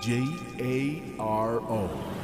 J A R O.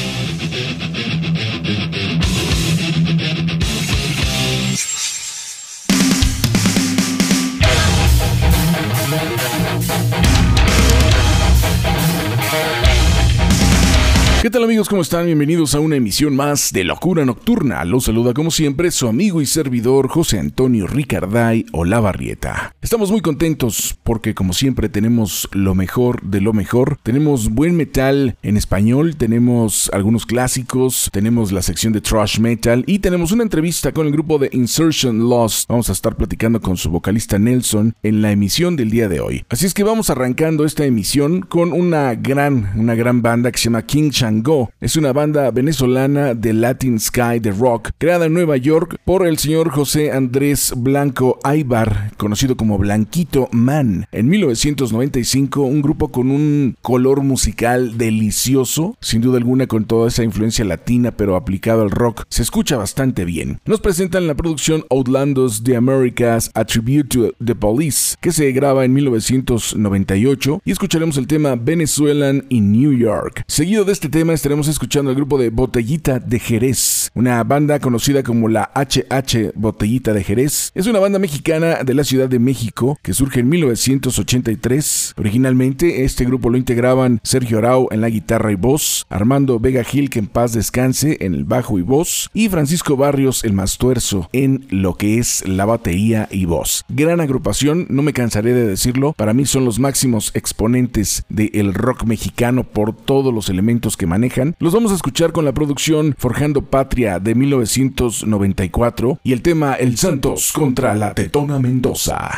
¿Qué tal amigos? ¿Cómo están? Bienvenidos a una emisión más de Locura Nocturna. Los saluda como siempre su amigo y servidor José Antonio Ricarday Olavarrieta. Estamos muy contentos porque como siempre tenemos lo mejor de lo mejor. Tenemos buen metal en español, tenemos algunos clásicos, tenemos la sección de thrash metal y tenemos una entrevista con el grupo de Insertion Lost. Vamos a estar platicando con su vocalista Nelson en la emisión del día de hoy. Así es que vamos arrancando esta emisión con una gran, una gran banda que se llama King Chang Es una banda venezolana de Latin Sky de rock, creada en Nueva York por el señor José Andrés Blanco Aybar, conocido como Blanquito Man. En 1995, un grupo con un color musical delicioso, sin duda alguna con toda esa influencia latina, pero aplicado al rock, se escucha bastante bien. Nos presentan la producción Outlandos de Americas Attribute to the Police, que se graba en 1998, y escucharemos el tema Venezuelan in New York. Seguido de este tema, estaremos escuchando al grupo de Botellita de Jerez, una banda conocida como la HH Botellita de Jerez. Es una banda mexicana de la Ciudad de México que surge en 1983. Originalmente este grupo lo integraban Sergio Arau en la guitarra y voz, Armando Vega Gil que en paz descanse en el bajo y voz y Francisco Barrios el más tuerzo en lo que es la batería y voz. Gran agrupación, no me cansaré de decirlo, para mí son los máximos exponentes del rock mexicano por todos los elementos que manejan, los vamos a escuchar con la producción Forjando Patria de 1994 y el tema El Santos contra la Tetona Mendoza.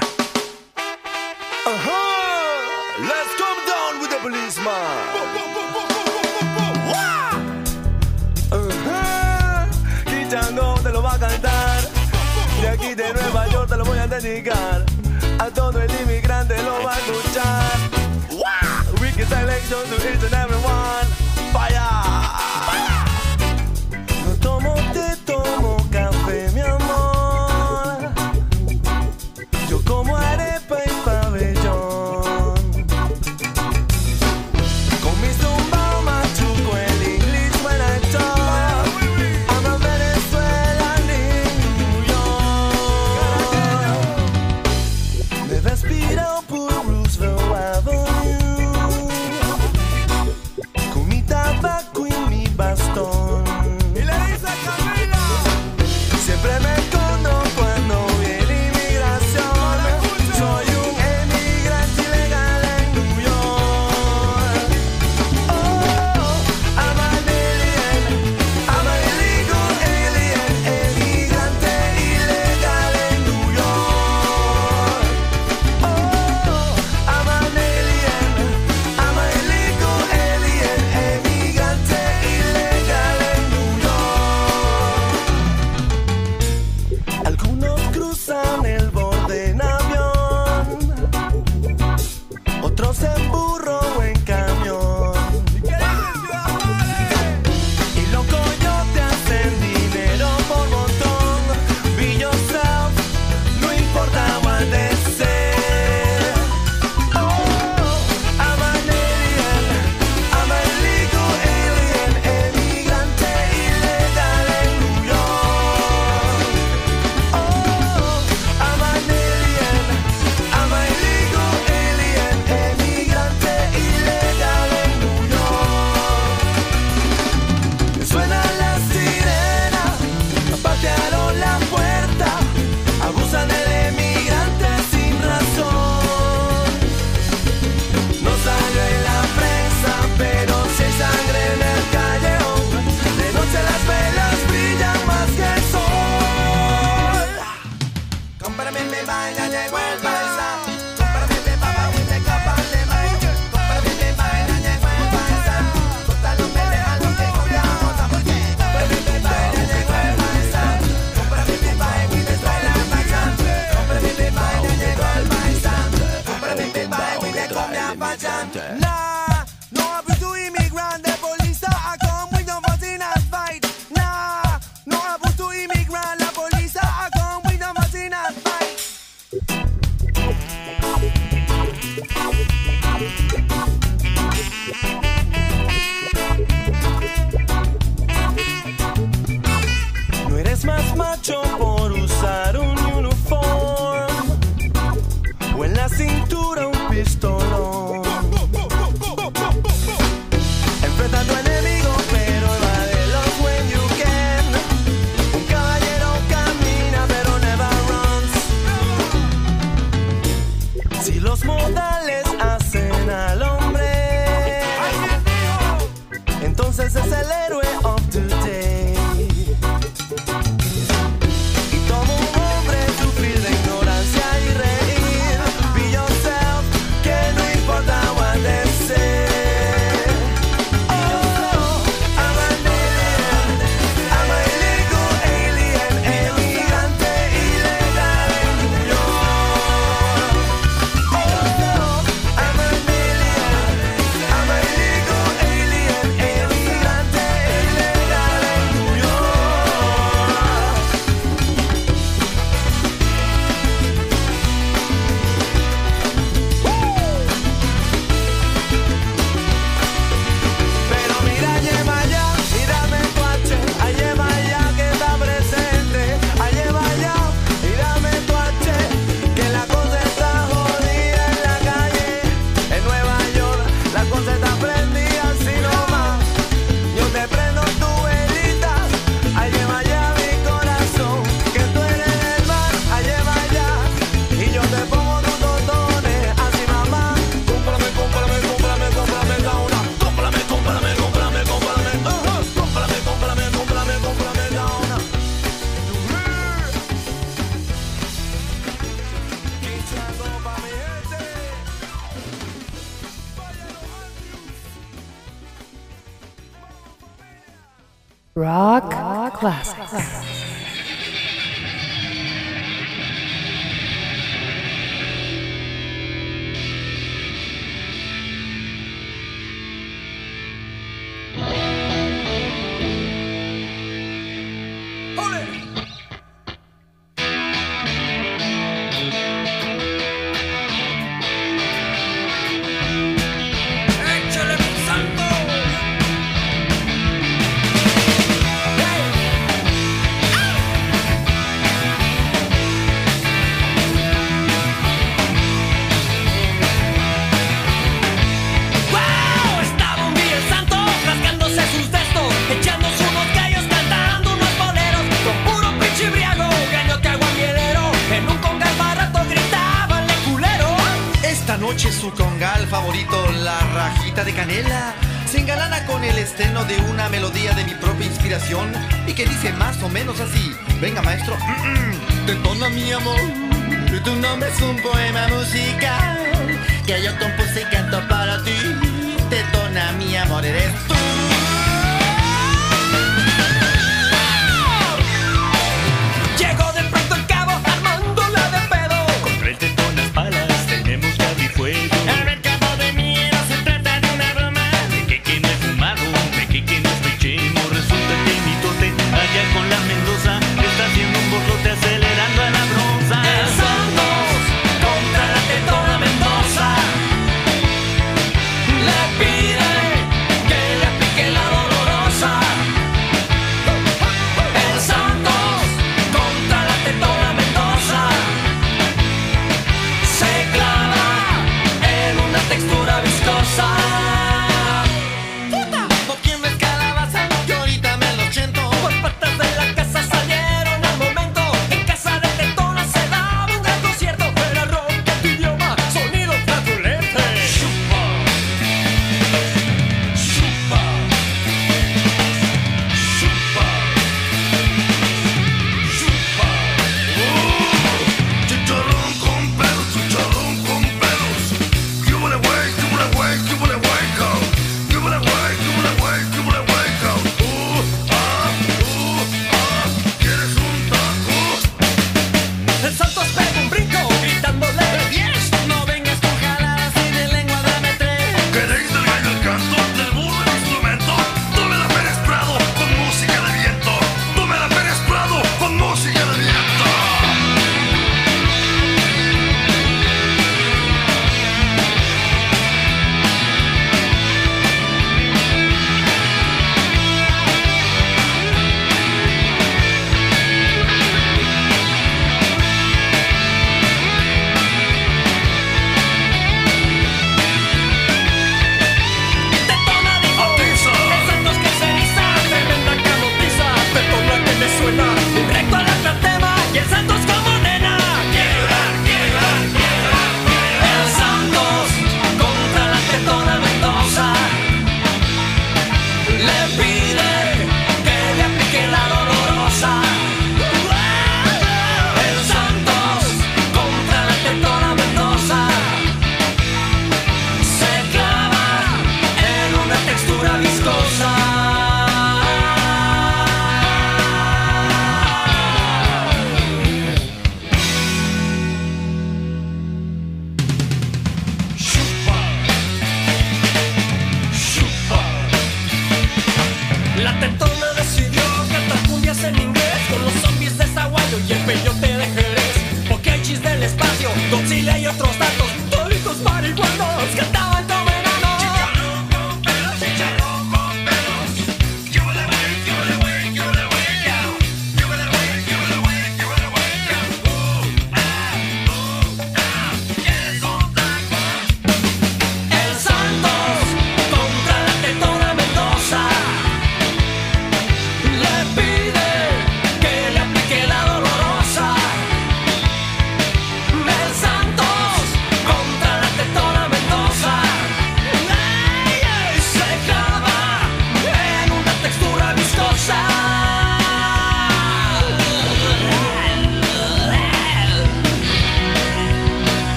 aquí de Nueva York te lo voy a dedicar. A todo el inmigrante lo va a escuchar. Wicked selection to each and everyone. Masterclass.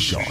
Nelo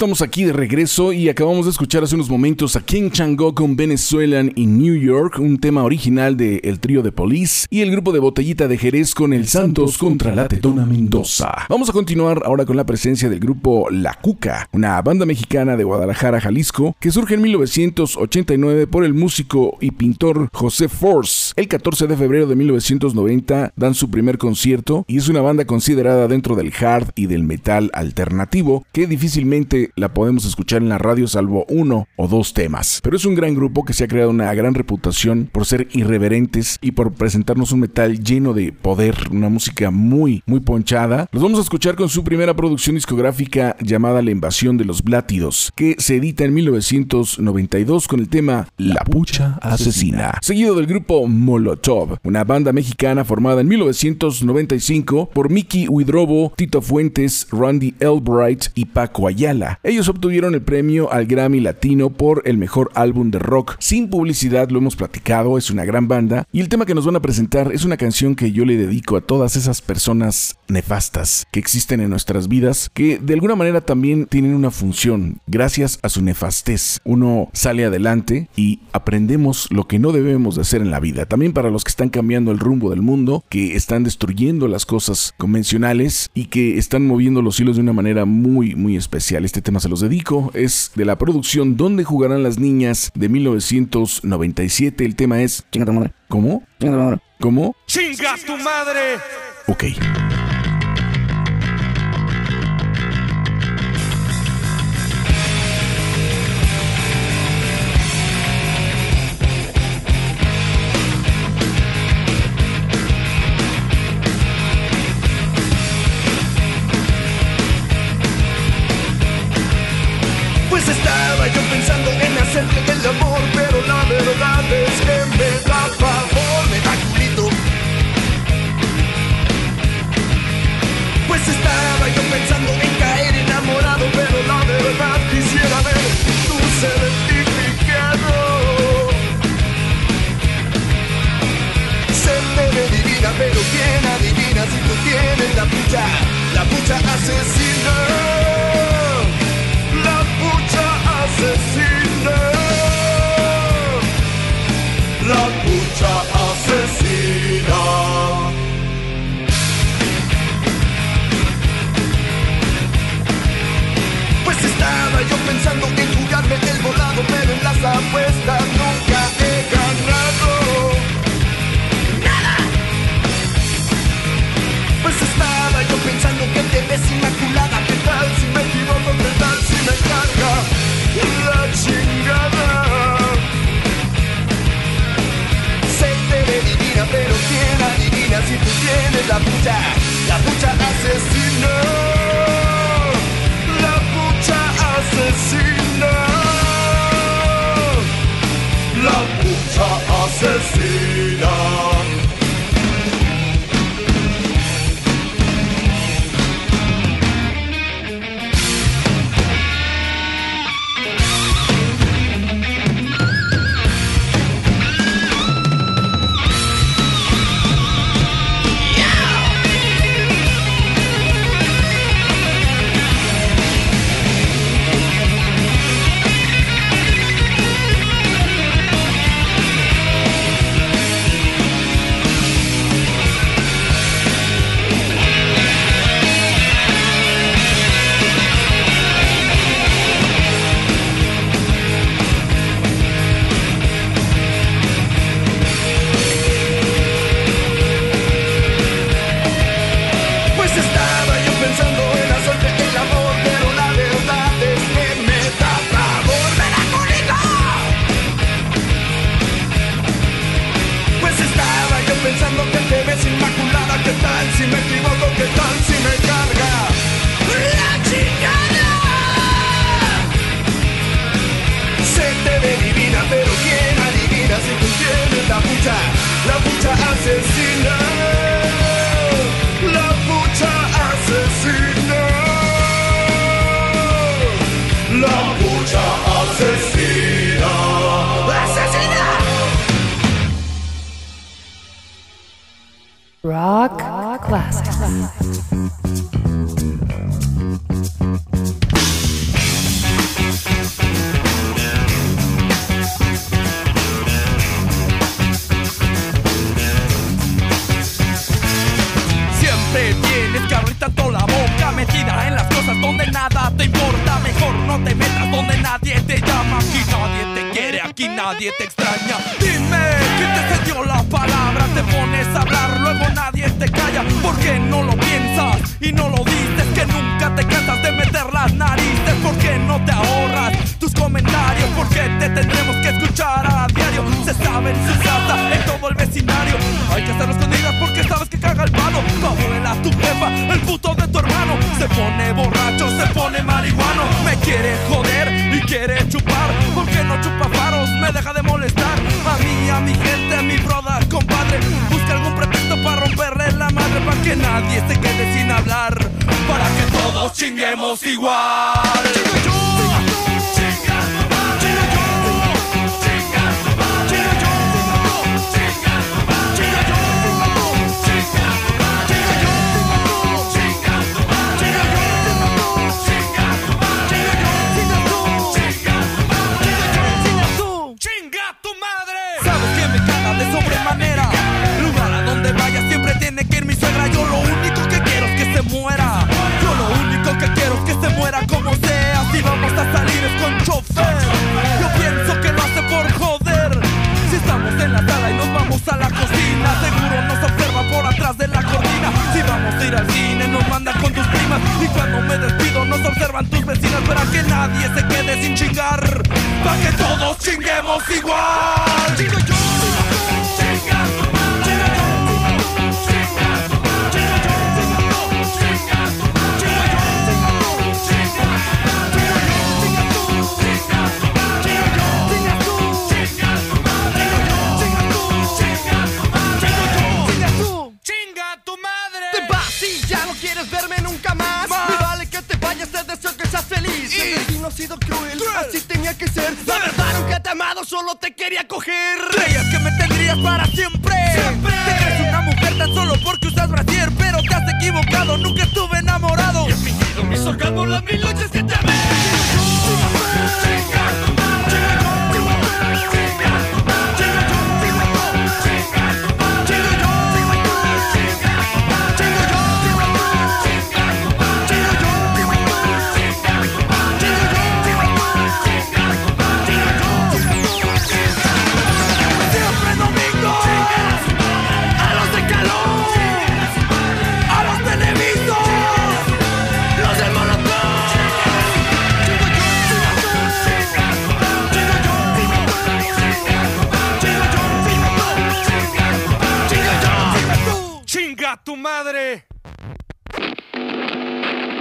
estamos aquí de regreso y acabamos de escuchar hace unos momentos a King Chango con Venezuelan in New York, un tema original del el trío de Police y el grupo de Botellita de Jerez con el Santos contra la Tetona Mendoza. Vamos a continuar ahora con la presencia del grupo La Cuca, una banda mexicana de Guadalajara, Jalisco, que surge en 1989 por el músico y pintor José Force. El 14 de febrero de 1990 dan su primer concierto y es una banda considerada dentro del hard y del metal alternativo que difícilmente la podemos escuchar en la radio salvo uno o dos temas. Pero es un gran grupo que se ha creado una gran reputación por ser irreverentes y por presentarnos un metal lleno de poder, una música muy, muy ponchada. Los vamos a escuchar con su primera producción discográfica llamada La Invasión de los Blátidos, que se edita en 1992 con el tema La Pucha Asesina, seguido del grupo Molotov, una banda mexicana formada en 1995 por Mickey Huidrobo, Tito Fuentes, Randy Elbright y Paco Ayala. Ellos obtuvieron el premio al Grammy Latino por el mejor álbum de rock. Sin publicidad, lo hemos platicado, es una gran banda. Y el tema que nos van a presentar es una canción que yo le dedico a todas esas personas nefastas que existen en nuestras vidas, que de alguna manera también tienen una función. Gracias a su nefastez, uno sale adelante y aprendemos lo que no debemos de hacer en la vida. También para los que están cambiando el rumbo del mundo, que están destruyendo las cosas convencionales y que están moviendo los hilos de una manera muy, muy especial. Este tema se los dedico. Es de la producción Donde jugarán las niñas de 1997. El tema es. Chinga tu madre. ¿Cómo? Chinga tu madre. ¿Cómo? ¡Chinga tu madre! Ok. la pucha asesina. La pucha asesina. La pucha asesina. Pues estaba yo pensando en jugarme el volado, pero en las apuestas nunca he ganado. Nada. Pues estaba yo pensando que te ves inmaculada ¿Qué tal si me equivoco? ¿Qué tal si me carga la chingada? Se te ve divina, pero ¿quién adivina si tú tienes la pucha? La pucha asesina La pucha asesina La pucha asesina Se pone borracho, se pone marihuano. Me quiere joder y quiere chupar. Porque no chupa faros, me deja de molestar. A mí, a mi gente, a mi brother, compadre. Busca algún pretexto para romperle la madre Para que nadie se quede sin hablar. Para que todos chinguemos igual. Y cuando me despido nos observan tus vecinas Para que nadie se quede sin chingar. Para que todos chinguemos igual. Chingo yo coger. Creías que me tendrías para siempre. Siempre. Te crees una mujer tan solo porque usas brasier, pero te has equivocado. Nunca estuve enamorado. He fingido mis orgasmos las mil noches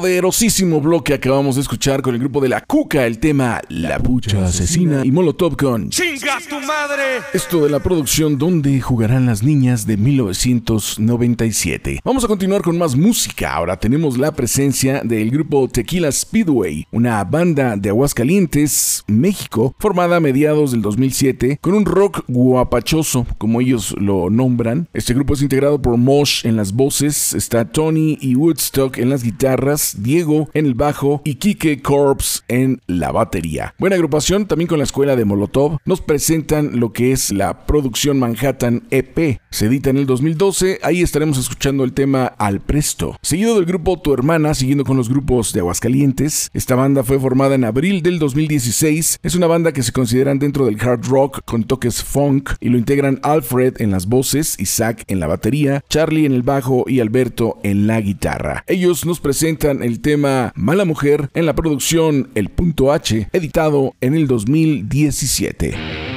Poderosísimo bloque acabamos de escuchar con el grupo de La Cuca, el tema La Pucha Asesina y Molotov con ¡Chingas tu madre! Esto de la producción Donde jugarán las niñas de 1997. Vamos a continuar con más música. Ahora tenemos la presencia del grupo Tequila Speedway, una banda de Aguascalientes, México, formada a mediados del 2007 con un rock guapachoso, como ellos lo nombran. Este grupo es integrado por Mosh en las voces, está Tony y Woodstock en las guitarras, Diego en el bajo y Kike Corps en la batería. Buena agrupación también con la escuela de Molotov. Nos presentan lo que es la producción Manhattan EP. Se edita en el 2012. Ahí estaremos escuchando el tema Al Presto. Seguido del grupo Tu Hermana, siguiendo con los grupos de Aguascalientes. Esta banda fue formada en abril del 2016. Es una banda que se consideran dentro del hard rock con toques funk y lo integran Alfred en las voces, Isaac en la batería, Charlie en el bajo y Alberto en la guitarra. Ellos nos presentan el tema Mala Mujer en la producción El Punto H, editado en el 2017.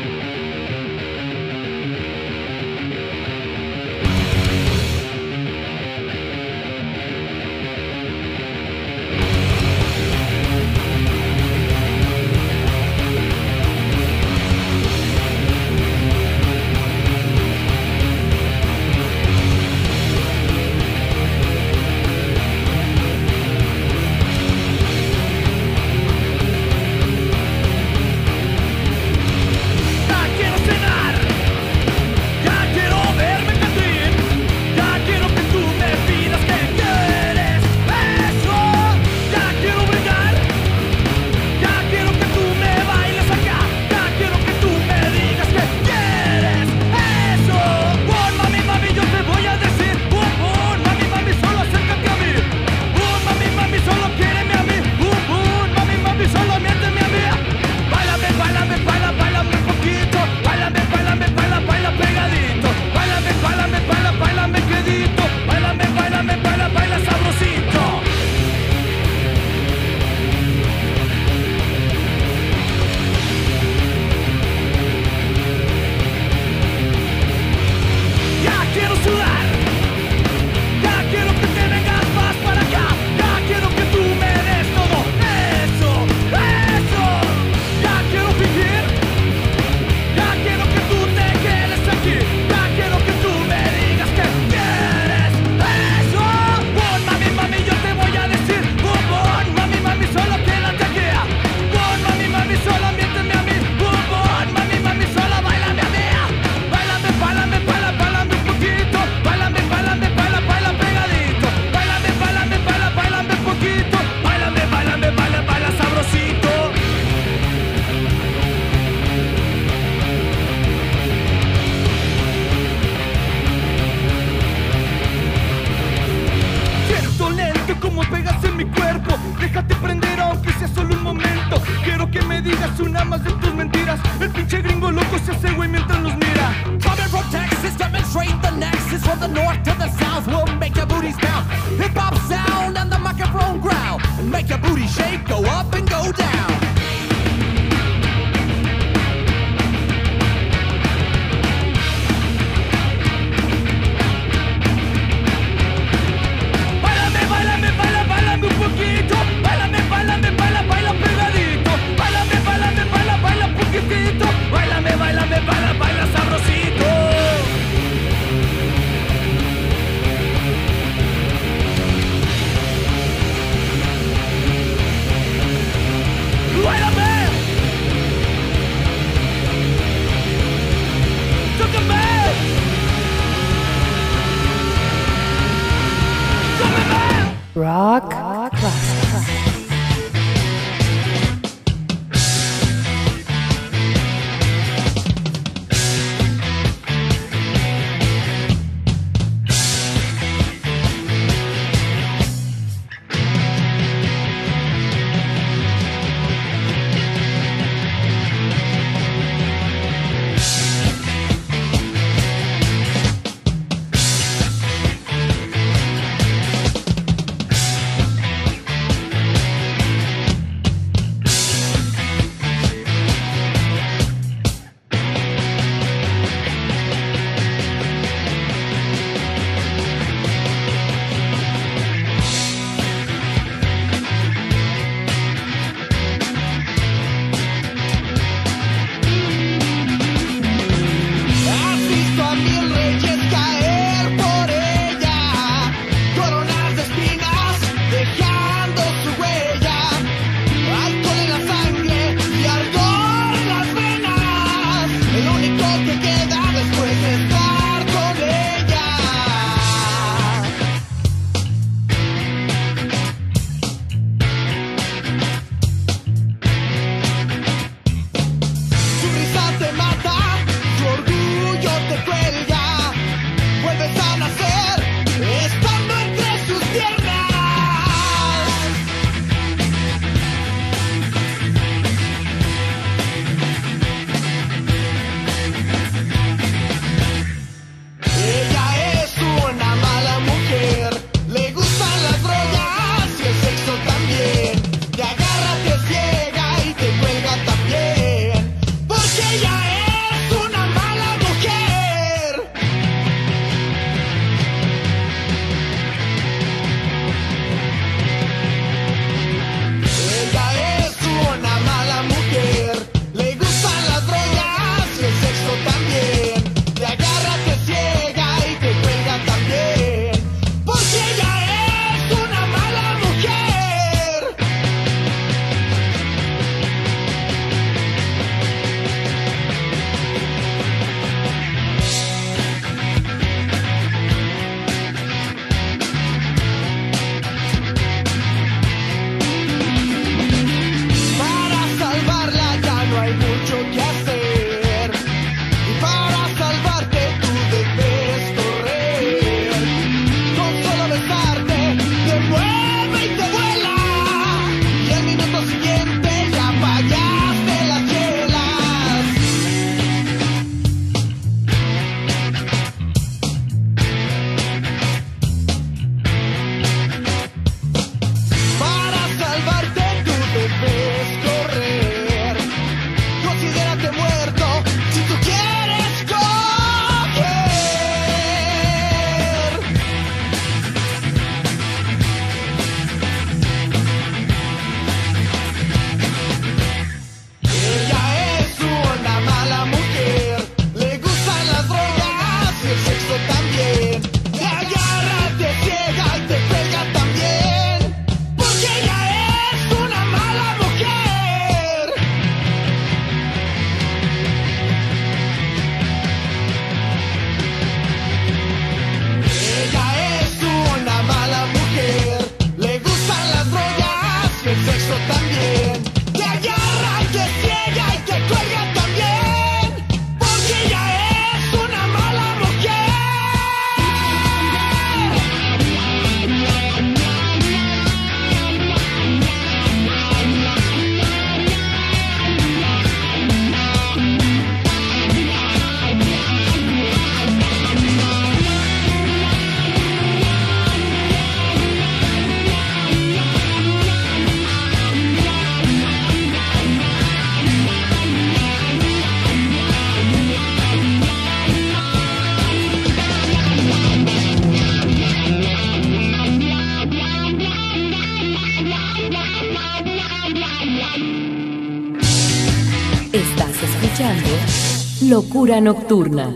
Locura nocturna.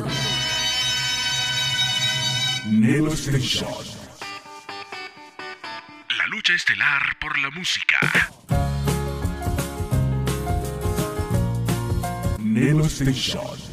La lucha estelar por la música. Nelo Station.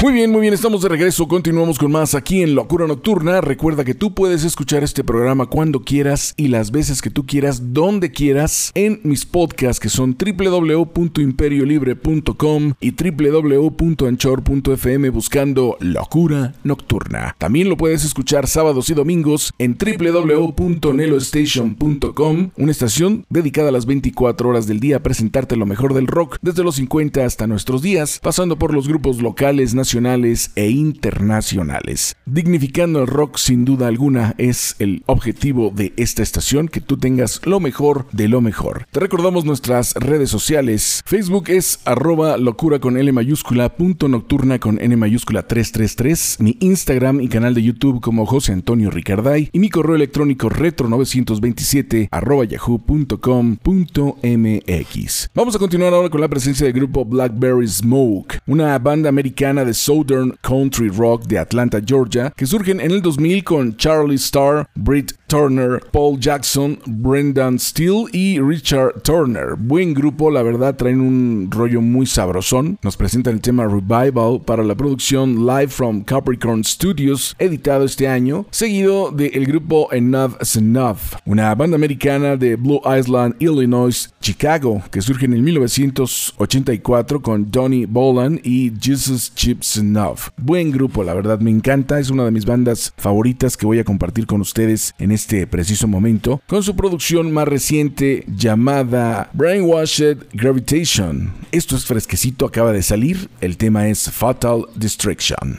Muy bien, muy bien, estamos de regreso. Continuamos con más aquí en Locura Nocturna. Recuerda que tú puedes escuchar este programa cuando quieras y las veces que tú quieras, donde quieras, en mis podcasts que son www.imperiolibre.com y www.anchor.fm buscando Locura Nocturna. También lo puedes escuchar sábados y domingos en www.nelostation.com, una estación dedicada a las 24 horas del día a presentarte lo mejor del rock desde los 50 hasta nuestros días, pasando por los grupos locales, nacionales, nacionales e internacionales. Dignificando el rock sin duda alguna es el objetivo de esta estación, que tú tengas lo mejor de lo mejor. Te recordamos nuestras redes sociales. Facebook es arroba locura con L mayúscula, punto nocturna con N mayúscula 333, mi Instagram y canal de YouTube como José Antonio Ricarday y mi correo electrónico retro927 arroba yahoo.com.mx. Vamos a continuar ahora con la presencia del grupo Blackberry Smoke, una banda americana de Southern Country Rock de Atlanta, Georgia, que surgen en el 2000 con Charlie Starr, Britt Turner, Paul Jackson, Brendan Steele y Richard Turner. Buen grupo, la verdad, traen un rollo muy sabrosón. Nos presentan el tema Revival para la producción Live from Capricorn Studios, editado este año, seguido del grupo Enough is Enough, una banda americana de Blue Island, Illinois, Chicago, que surge en el 1984 con Donny Boland y Jesus Chips Enough. Buen grupo, la verdad, me encanta, es una de mis bandas favoritas que voy a compartir con ustedes en este preciso momento, con su producción más reciente llamada Brainwashed Gravitation. Esto es fresquecito, acaba de salir, el tema es Fatal Distraction.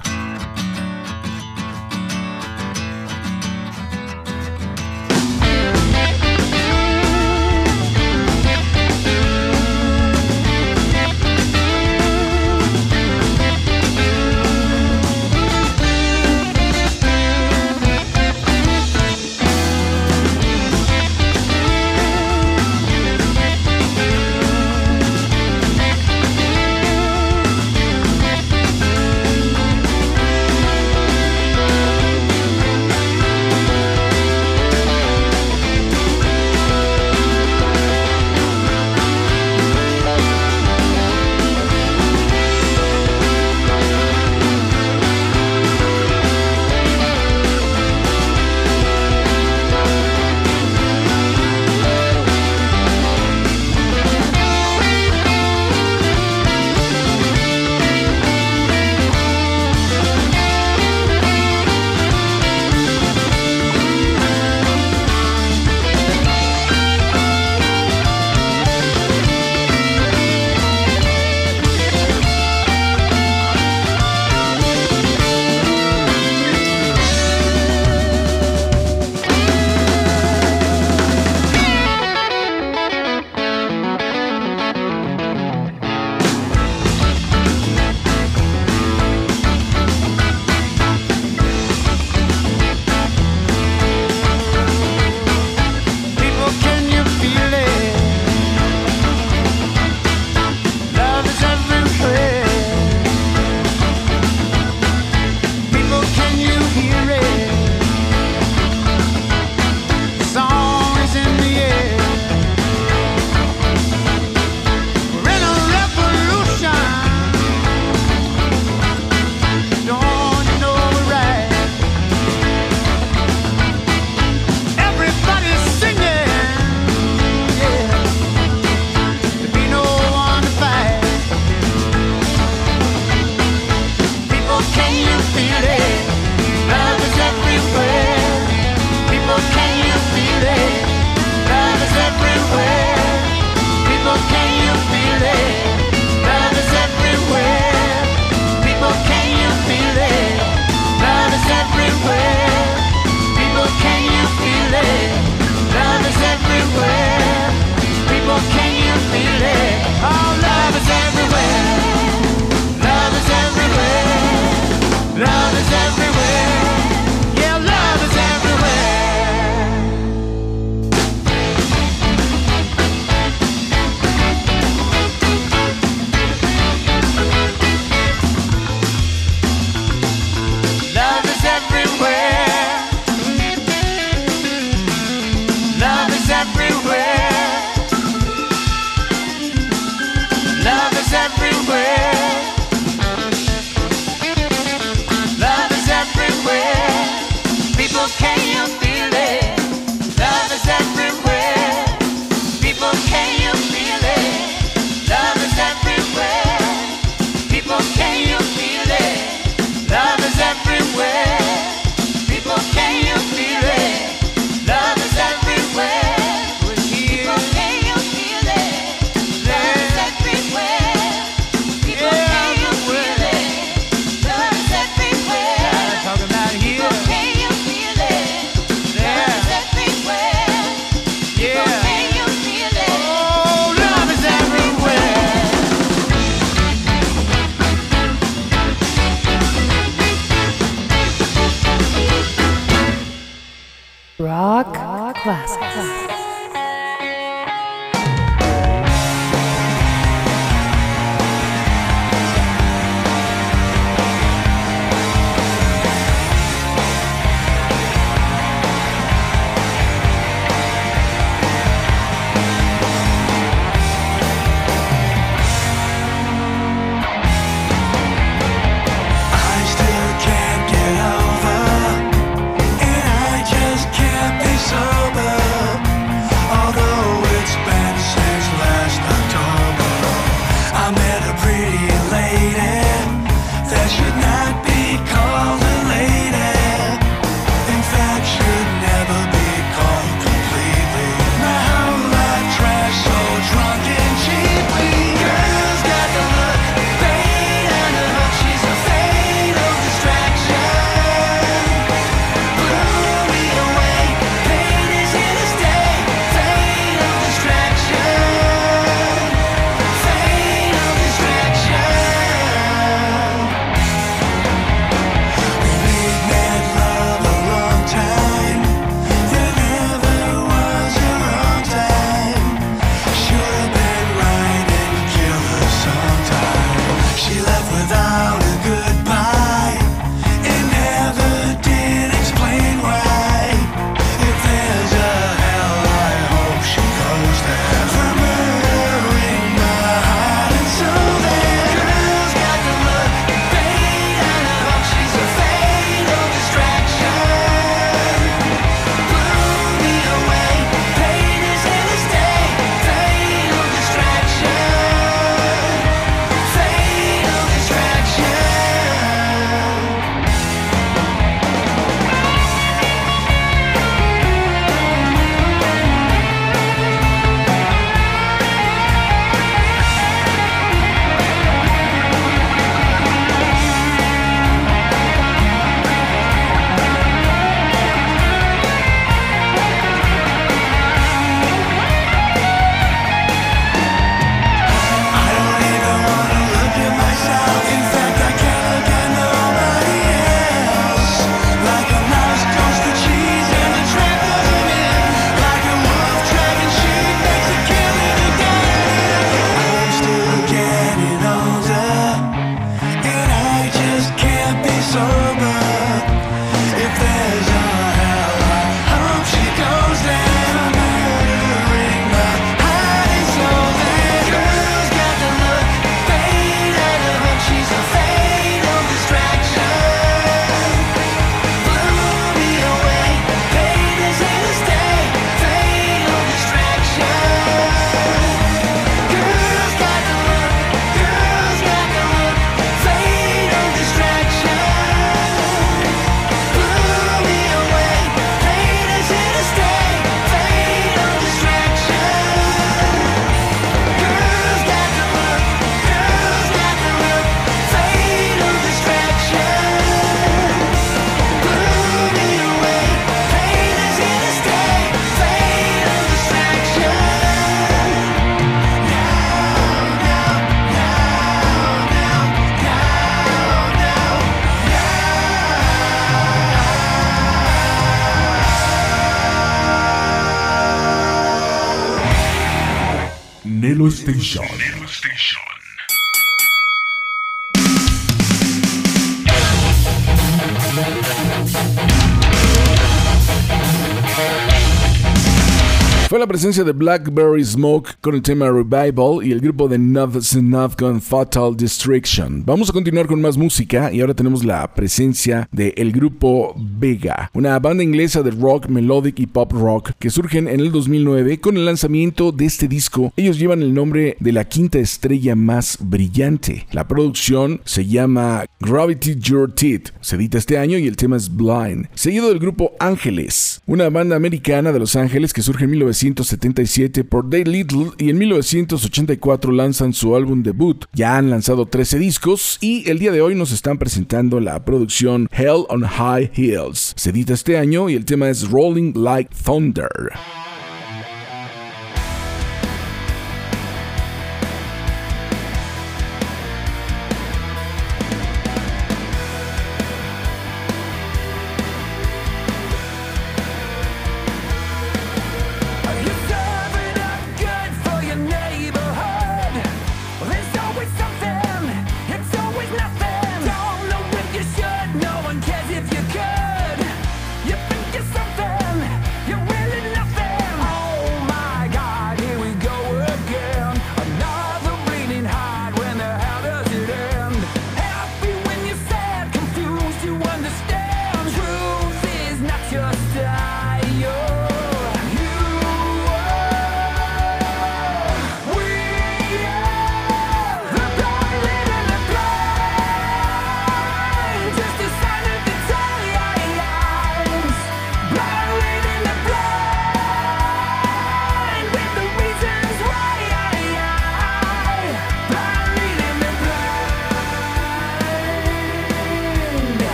presencia de Blackberry Smoke con el tema Revival y el grupo de Nothing's Enough con Fatal Destruction. Vamos a continuar con más música y ahora tenemos la presencia del de grupo Vega, una banda inglesa de rock, melodic y pop rock que surgen en el 2009 con el lanzamiento de este disco. Ellos llevan el nombre de la quinta estrella más brillante. La producción se llama Gravity Your Teeth, se edita este año y el tema es Blind, seguido del grupo Ángeles, una banda americana de Los Ángeles que surge en 1900 1977 por Day Little y en 1984 lanzan su álbum debut. Ya han lanzado 13 discos y el día de hoy nos están presentando la producción Hell on High Heels. Se edita este año y el tema es Rolling Like Thunder.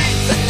Tonight.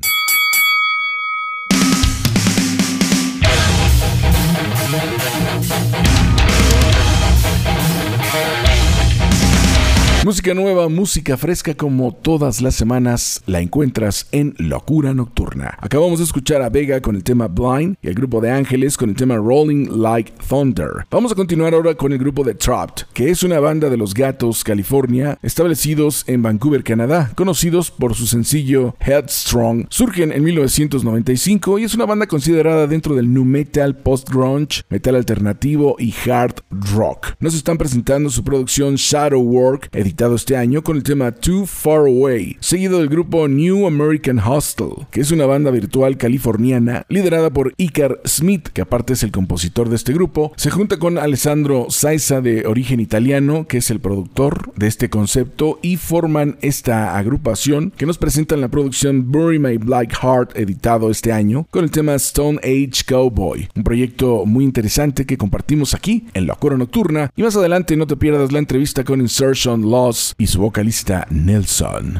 Música nueva, música fresca como todas las semanas la encuentras en Locura Nocturna. Acabamos de escuchar a Vega con el tema Blind y el grupo de Ángeles con el tema Rolling Like Thunder. Vamos a continuar ahora con el grupo de Trapped, que es una banda de los Gatos, California, establecidos en Vancouver, Canadá, conocidos por su sencillo Headstrong. Surgen en 1995 y es una banda considerada dentro del nu metal, post-grunge, metal alternativo y hard rock. Nos están presentando su producción Shadow Work, editado este año con el tema Too Far Away, seguido del grupo New American Hostel, que es una banda virtual californiana liderada por Icar Smith, que aparte es el compositor de este grupo, se junta con Alessandro Saiza de origen italiano, que es el productor de este concepto, y forman esta agrupación que nos presenta en la producción Bury My Black Heart, editado este año, con el tema Stone Age Cowboy, un proyecto muy interesante que compartimos aquí en Locura Nocturna, y más adelante no te pierdas la entrevista con Insertion Loss y su vocalista Nelson.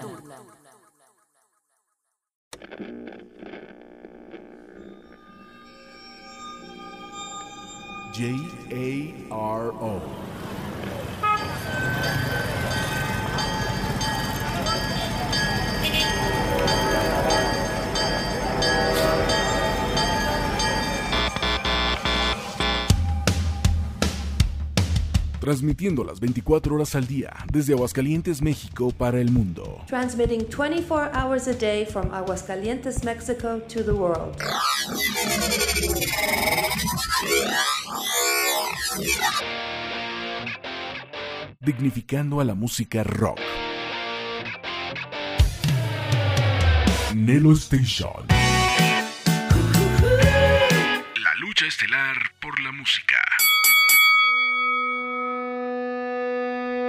Transmitiendo las 24 horas al día desde Aguascalientes, México para el mundo. Transmitting 24 hours a day from Aguascalientes, Mexico to the world. dignificando a la música rock. Nelo Station. La lucha estelar por la música.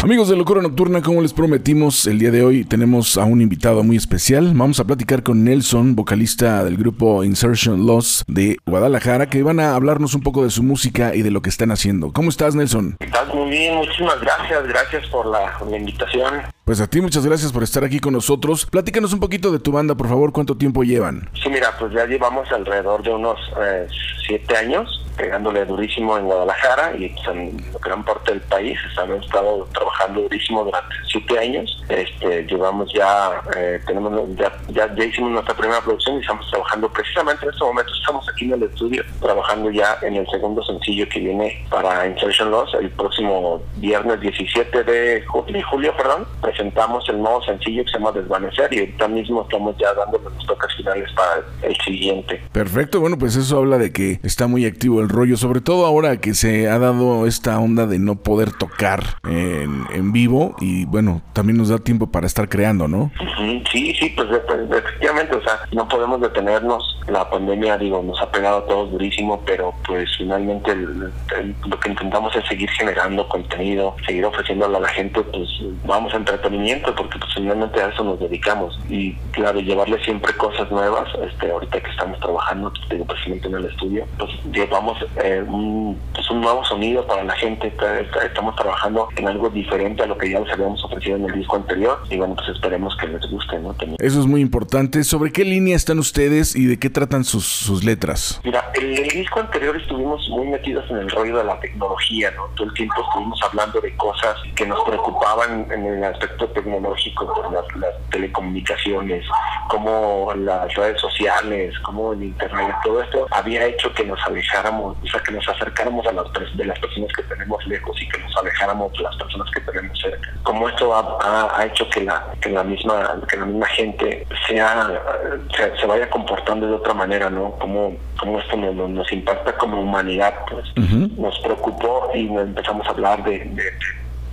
Amigos de Locura Nocturna, como les prometimos, el día de hoy tenemos a un invitado muy especial. Vamos a platicar con Nelson, vocalista del grupo Insertion Loss de Guadalajara, que van a hablarnos un poco de su música y de lo que están haciendo. ¿Cómo estás, Nelson? Estás muy bien, muchísimas gracias, gracias por la, invitación. Pues a ti muchas gracias por estar aquí con nosotros. Platícanos un poquito de tu banda, por favor, ¿cuánto tiempo llevan? Sí, mira, pues ya llevamos alrededor de unos eh, siete años pegándole durísimo en Guadalajara y pues, en gran parte del país. Hemos estado trabajando durísimo durante siete años. Este, llevamos ya, eh, tenemos ya, ya, ya hicimos nuestra primera producción y estamos trabajando precisamente en este momento. Estamos aquí en el estudio trabajando ya en el segundo sencillo que viene para Insertion Loss el próximo viernes 17 de julio, julio perdón, presentamos el nuevo sencillo que se llama Desvanecer y ahorita mismo estamos ya dando los toques finales para el siguiente. Perfecto, bueno, pues eso habla de que está muy activo el rollo, sobre todo ahora que se ha dado esta onda de no poder tocar en, en vivo y bueno, también nos da tiempo para estar creando, ¿no? Sí, sí, pues, de- pues, efectivamente, o sea, no podemos detenernos. La pandemia, digo, nos ha pegado a todos durísimo, pero pues finalmente el- lo que intentamos es seguir generando contenido, seguir ofreciéndole a la gente, pues vamos a entretenimiento, porque pues finalmente a eso nos dedicamos. Y claro, llevarle siempre cosas nuevas, este, ahorita que estamos trabajando, digo, precisamente en el estudio, pues llevamos eh, un, pues, un nuevo sonido para la gente, Está- está- estamos trabajando en algo diferente a lo que ya les habíamos ofrecido en el disco anterior, y bueno, pues esperemos que les guste, ¿no? También. Eso es muy importante. ¿Sobre qué línea están ustedes y de qué tratan sus, sus letras? Mira, el, el disco anterior estuvimos muy metidos en el rollo de la tecnología, ¿no? Todo el tiempo estuvimos hablando de cosas que nos preocupaban en el aspecto tecnológico, por las, las telecomunicaciones, como las redes sociales, como el internet, todo esto había hecho que nos alejáramos, o sea, que nos acercáramos a las de las personas que tenemos lejos y que nos alejáramos de las personas que tenemos cerca. Como esto ha, ha- ha hecho que la, que la misma, que la misma gente sea, se, se vaya comportando de otra manera, ¿no? Como, como esto nos, nos- nos impacta como humanidad, pues nos preocupó y empezamos a hablar de, de,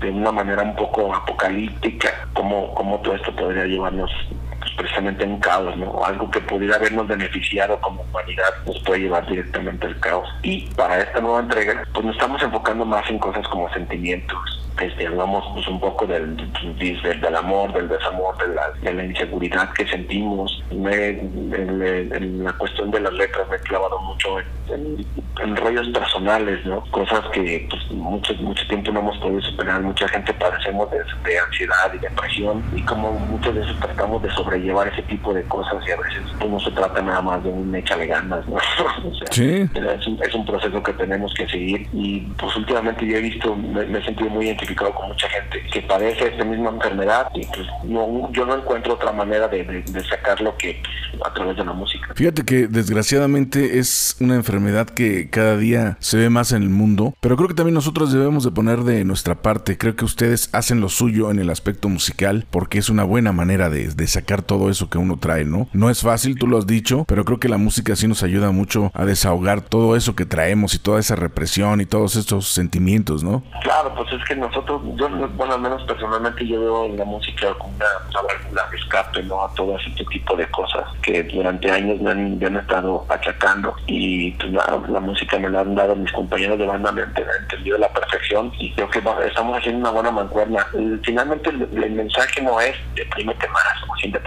de una manera un poco apocalíptica, cómo, cómo todo esto podría llevarnos pues, precisamente un caos, ¿no? Algo que pudiera habernos beneficiado como humanidad nos puede llevar directamente al caos. Y para esta nueva entrega, pues nos estamos enfocando más en cosas como sentimientos. Este, hablamos pues, un poco del, del, del amor, del desamor, de la, de la inseguridad que sentimos. Me- en, en- la cuestión de las letras me he clavado mucho en, en- en rollos personales, ¿no? Cosas que pues, mucho, mucho tiempo no hemos podido superar. Mucha gente padecemos de, de ansiedad y depresión y como muchas veces tratamos de sobrellevar ese tipo de cosas y a veces pues, no se trata nada más de un échale ganas, ¿no? O sea, Sí. es un, es un proceso que tenemos que seguir y pues últimamente yo he visto, me, me he sentido muy identificado con mucha gente que padece esta misma enfermedad y pues no, yo no encuentro otra manera de, de, de sacarlo que a través de la música. Fíjate que desgraciadamente es una enfermedad que cada día se ve más en el mundo, pero creo que también nosotros debemos de poner de nuestra parte. Creo que ustedes hacen lo suyo en el aspecto musical porque es una buena manera de, de sacar todo eso que uno trae, ¿no? No es fácil, tú lo has dicho, pero creo que la música sí nos ayuda mucho a desahogar todo eso que traemos y toda esa represión y todos estos sentimientos, ¿no? Claro, pues es que nosotros, yo, bueno, al menos personalmente yo veo en la música como una, válvula de escape, ¿no? A todo ese tipo de cosas que durante años me han, me han estado achacando y pues, la, la música me la han dado mis compañeros de banda, me han ent- entendido a la perfección y creo que estamos haciendo una buena mancuerna. Finalmente el, el mensaje no es deprímete más o siéntete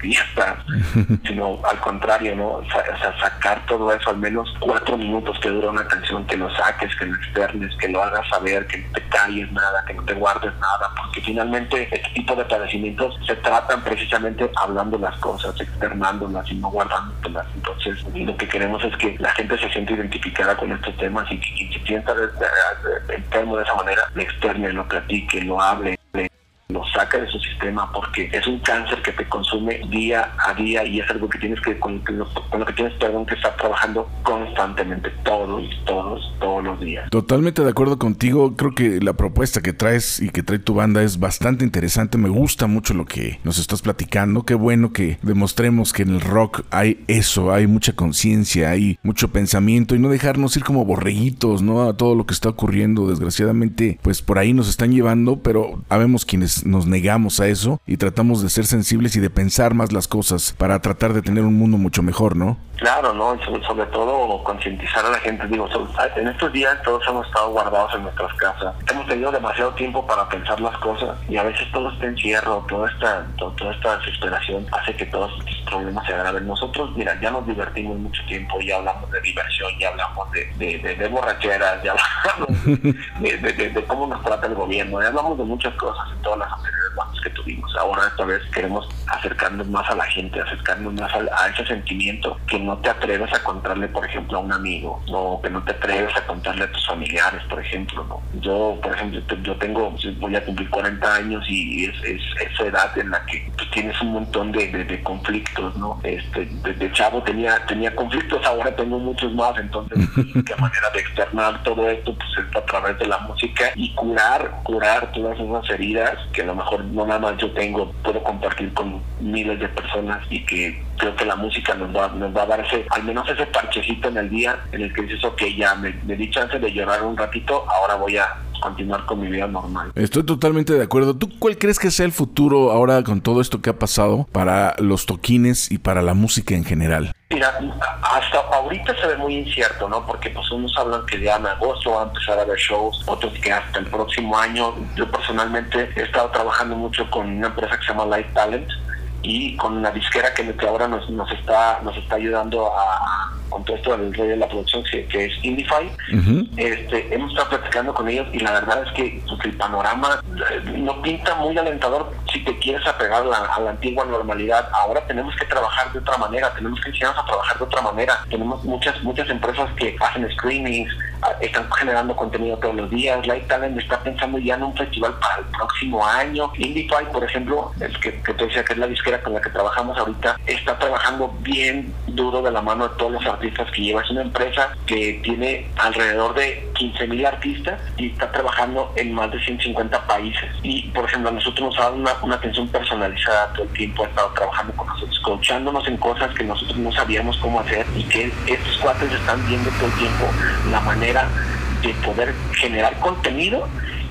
que ya estás, sino al contrario, ¿no? O sea, sacar todo eso, al menos cuatro minutos que dura una canción, que lo saques, que lo externes, que lo hagas saber, que no te calles nada, que no te guardes nada, porque finalmente este tipo de padecimientos se tratan precisamente hablando las cosas, externándolas y no guardándolas. Entonces, lo que queremos es que la gente se sienta identificada con estos temas y que de- de- enfermo de esa manera, lo externe, lo platique, lo hable lo saca de su sistema porque es un cáncer que te consume día a día y es algo que tienes que con, lo que tienes perdón que estar trabajando constantemente todos todos todos los días Totalmente de acuerdo contigo. Creo que la propuesta que traes y que trae tu banda es bastante interesante. Me gusta mucho lo que nos estás platicando. Qué bueno que demostremos que en el rock hay eso, hay mucha conciencia, hay mucho pensamiento y no dejarnos ir como borreguitos, ¿no? A todo lo que está ocurriendo. Desgraciadamente, pues por ahí nos están llevando, pero habemos quienes nos negamos a eso y tratamos de ser sensibles y de pensar más las cosas para tratar de tener un mundo mucho mejor, ¿no? Claro, ¿no? Sobre, todo concientizar a la gente. Digo, en estos días todos hemos estado guardados en nuestras casas. Hemos tenido demasiado tiempo para pensar las cosas y a veces todo este encierro, toda esta, to- toda esta desesperación hace que todos estos problemas se agraven. Nosotros, mira, ya nos divertimos mucho tiempo, ya hablamos de diversión, ya hablamos de, de, de- de borracheras, ya hablamos de cómo nos trata el gobierno, ya hablamos de muchas cosas en todas las que tuvimos. Ahora esta vez queremos acercarnos más a la gente, acercarnos más al- a, ese sentimiento que no te atreves a contarle, por ejemplo, a un amigo, o que no te atreves a contarle a tus familiares, por ejemplo, ¿no? Yo, por ejemplo, te- yo tengo, voy a cumplir 40 años y es, es esa edad en la que pues, tienes un montón de, de- de conflictos, ¿no? Este, desde chavo tenía, tenía conflictos, ahora tengo muchos más, entonces qué manera de externar todo esto pues es a través de la música y curar, curar todas esas heridas que a lo mejor no nada más yo tengo, puedo compartir con miles de personas y que creo que la música nos va, nos va a dar ese, al menos ese parchecito en el día en el que dices, ok, ya me, me di chance de llorar un ratito, ahora voy a continuar con mi vida normal. Estoy totalmente de acuerdo. ¿Tú cuál crees que sea el futuro ahora con todo esto que ha pasado para los toquines y para la música en general? Mira, hasta ahorita se ve muy incierto, ¿no? Porque pues unos hablan que ya en agosto va a empezar a haber shows, otros que hasta el próximo año. Yo personalmente he estado trabajando mucho con una empresa que se llama Live Talent y con una disquera que, que ahora nos, nos está nos está ayudando a con todo esto del rey de la producción que, que es Indify. Este, hemos estado platicando con ellos y la verdad es que pues, el panorama eh, no pinta muy alentador si te quieres apegar a la, a la antigua normalidad. Ahora tenemos que trabajar de otra manera, tenemos que enseñarnos a trabajar de otra manera. Tenemos muchas muchas empresas que hacen screenings, ah, están generando contenido todos los días. Light Talent está pensando ya en un festival para el próximo año. Indify, por ejemplo, el que, que te decía que es la disquera con la que trabajamos ahorita, está trabajando bien duro de la mano de todos los artistas que lleva. Es una empresa que tiene alrededor de 15 mil artistas y está trabajando en más de 150 países. Y, por ejemplo, a nosotros nos ha dado una, una atención personalizada todo el tiempo, ha estado trabajando con nosotros, coachándonos en cosas que nosotros no sabíamos cómo hacer y que estos cuates están viendo todo el tiempo la manera de poder generar contenido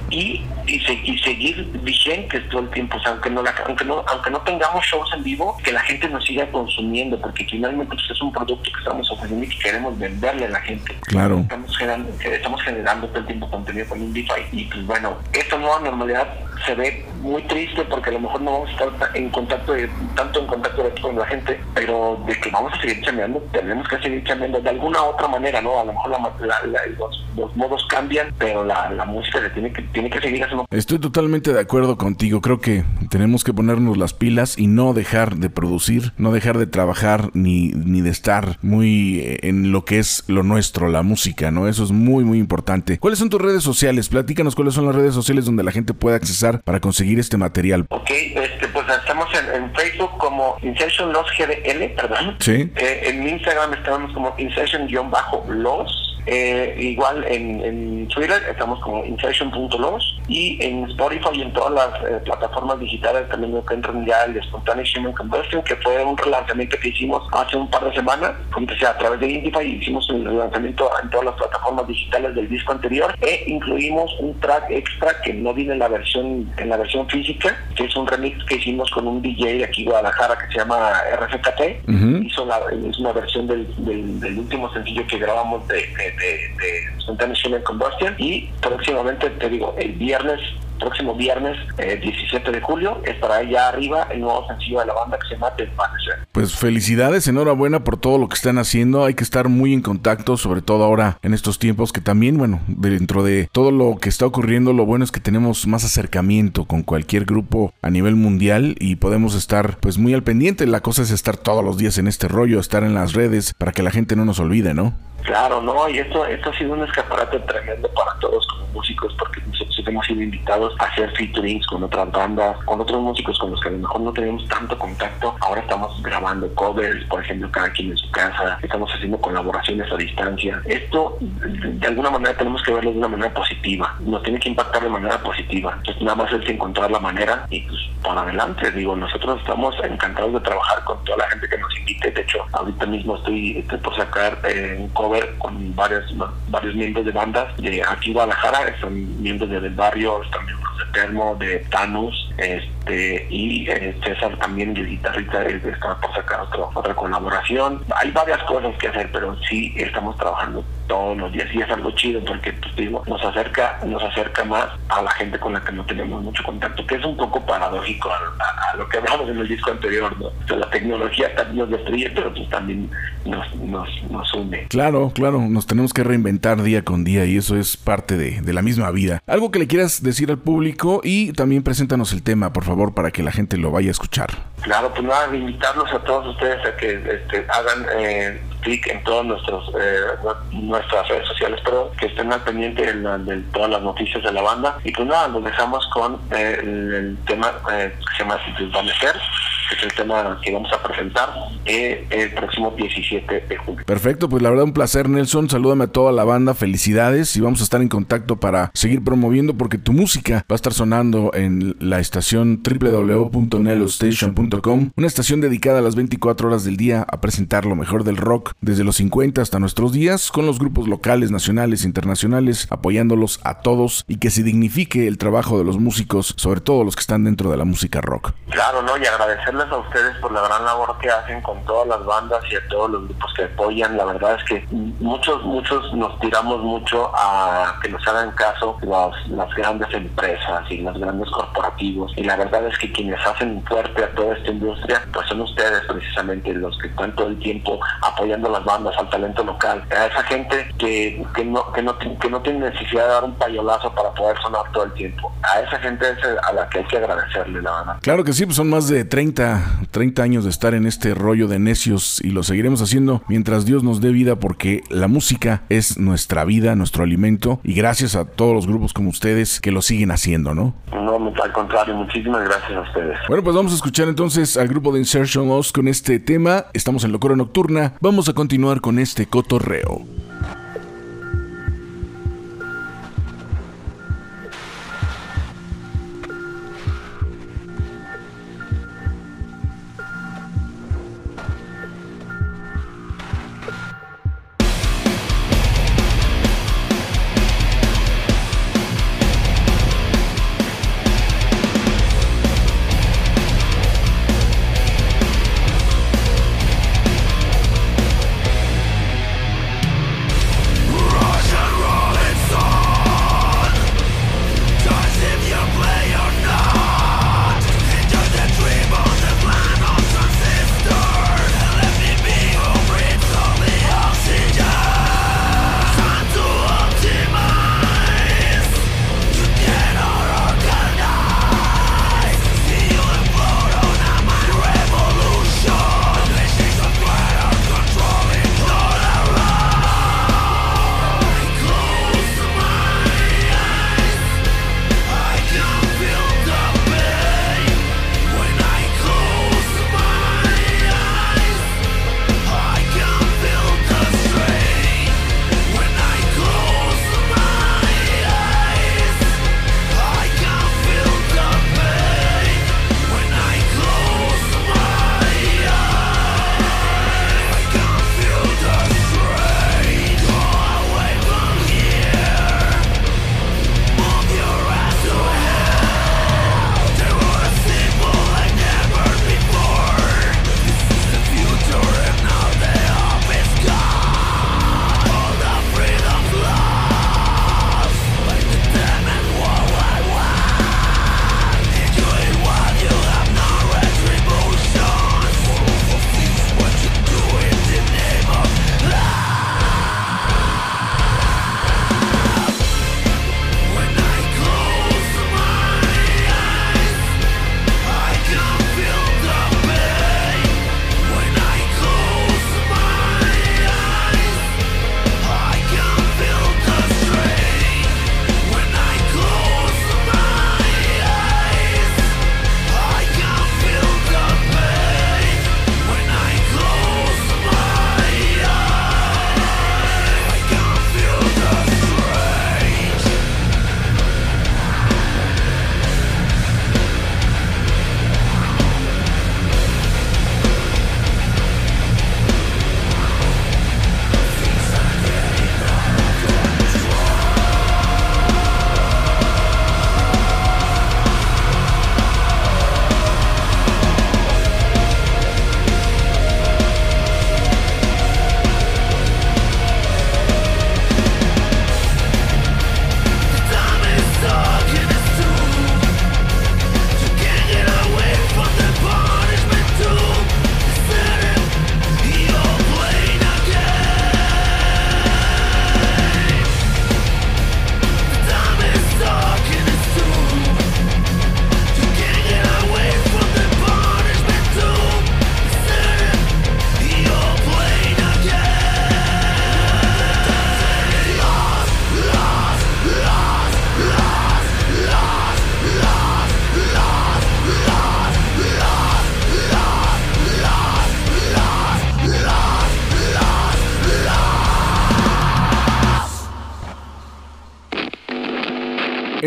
y, y, se- y seguir vigentes todo el tiempo, o sea, aunque no, la- aunque no aunque no tengamos shows en vivo, que la gente nos siga consumiendo, porque finalmente pues, es un producto que estamos ofreciendo y que queremos venderle a la gente. Claro. Estamos generando, estamos generando todo el tiempo contenido con Indify y pues bueno, esta nueva normalidad se ve muy triste porque a lo mejor no vamos a estar ta- en contacto tanto en contacto directo con la gente, pero de que vamos a seguir chambeando, tenemos que seguir chambeando de alguna otra manera, ¿no? A lo mejor la la- la- los, modos cambian, pero la, la música se tiene que, tiene que seguir haciendo Estoy totalmente de acuerdo contigo. Creo que tenemos que ponernos las pilas y no dejar de producir, no dejar de trabajar ni, ni de estar muy eh, en lo que es lo nuestro, la música, ¿no? Eso es muy, muy importante. ¿Cuáles son tus redes sociales? Platícanos cuáles son las redes sociales donde la gente puede accesar para conseguir este material. Ok, este, pues estamos en, en Facebook como Insertion Los GDL, perdón. Sí. Eh, en Instagram estamos como Insertion-Los. Eh, igual en, en Twitter estamos como Insertion.los y en Spotify y en todas las eh, plataformas digitales también encuentran ya el Spontaneous Human Combustion que fue un relanzamiento que hicimos hace un par de semanas empecé a través de Indify hicimos el lanzamiento en todas las plataformas digitales del disco anterior e incluimos un track extra que no viene en la versión en la versión física que es un remix que hicimos con un DJ de aquí Guadalajara que se llama RFKT hizo la, es una versión del, del, del último sencillo que grabamos de, de, de, de Human Combustion y próximamente te digo el viernes próximo viernes eh, 17 de julio estará allá arriba el nuevo sencillo de la banda que se llama Desvanecer Pues felicidades, enhorabuena por todo lo que están haciendo. Hay que estar muy en contacto, sobre todo ahora en estos tiempos que también, bueno, dentro de todo lo que está ocurriendo, lo bueno es que tenemos más acercamiento con cualquier grupo a nivel mundial y podemos estar pues muy al pendiente. La cosa es estar todos los días en este rollo, estar en las redes para que la gente no nos olvide, ¿no? Claro, no, y esto, esto ha sido un escaparate tremendo para todos como músicos, porque hemos sido invitados a hacer featurings con otras bandas, con otros músicos con los que a lo mejor no teníamos tanto contacto. Ahora estamos grabando covers, por ejemplo, cada quien en su casa, estamos haciendo colaboraciones a distancia. Esto, de alguna manera, tenemos que verlo de una manera positiva, nos tiene que impactar de manera positiva. Entonces, nada más es encontrar la manera y pues para adelante. Digo, nosotros estamos encantados de trabajar con toda la gente que nos invite. De hecho, ahorita mismo estoy, estoy por sacar eh, un cover con varios, varios miembros de bandas de aquí Guadalajara, están miembros de Del Barrio, están miembros de Termo, de Thanos, este, y eh, César también, el guitarrista, está por sacar otro- otra colaboración. Hay varias cosas que hacer, pero sí estamos trabajando todos los días y es algo chido porque pues digo, nos acerca, nos acerca más a la gente con la que no tenemos mucho contacto, que es un poco paradójico a, a- a lo que hablamos en el disco anterior, ¿no? O sea, la tecnología también nos destruye, pero pues también nos, nos, nos une. Claro, claro, nos tenemos que reinventar día con día y eso es parte de, de la misma vida. Algo que le quieras decir al público y también preséntanos el tema, por favor, para que la gente lo vaya a escuchar. Claro, pues nada, invitarlos a todos ustedes a que este, hagan eh, clic en todas nuestros, eh, nu- nuestras redes sociales, pero que estén al pendiente de, la- de todas las noticias de la banda. Y pues nada, nos dejamos con eh, el, tema eh, que se llama Desvanecer, es el tema que vamos a presentar eh, el próximo 17 de julio. Perfecto, pues la verdad un placer Nelson, salúdame a toda la banda, felicidades y vamos a estar en contacto para seguir promoviendo porque tu música va a estar sonando en la estación www.nelostation.com, una estación dedicada a las 24 horas del día a presentar lo mejor del rock desde los 50 hasta nuestros días con los grupos locales, nacionales, internacionales, apoyándolos a todos y que se dignifique el trabajo de los músicos, sobre todo los que están dentro de la música rock. Claro, ¿no? Y agradecerles a ustedes por la gran labor que hacen con todas las bandas y a todos los grupos que apoyan. La verdad es que muchos, muchos nos tiramos mucho a que nos hagan caso las, las grandes empresas y los grandes corporativos. Y la verdad es que quienes hacen fuerte a toda esta industria, pues son ustedes precisamente los que están todo el tiempo apoyando las bandas, al talento local, a esa gente que, que, no, que, no, que no tiene necesidad de dar un payolazo para poder sonar todo el tiempo. A esa gente es a la que hay que agradecerle, la verdad. Claro que sí, pues son más de 30, 30 años de estar en este rollo de necios y lo seguiremos haciendo mientras Dios nos dé vida porque la música es nuestra vida, nuestro alimento y gracias a todos los grupos como ustedes que lo siguen haciendo, ¿no? No, al contrario, muchísimas gracias a ustedes. Bueno, pues vamos a escuchar entonces al grupo de Insertion Loss con este tema. Estamos en Locura Nocturna. Vamos a continuar con este cotorreo.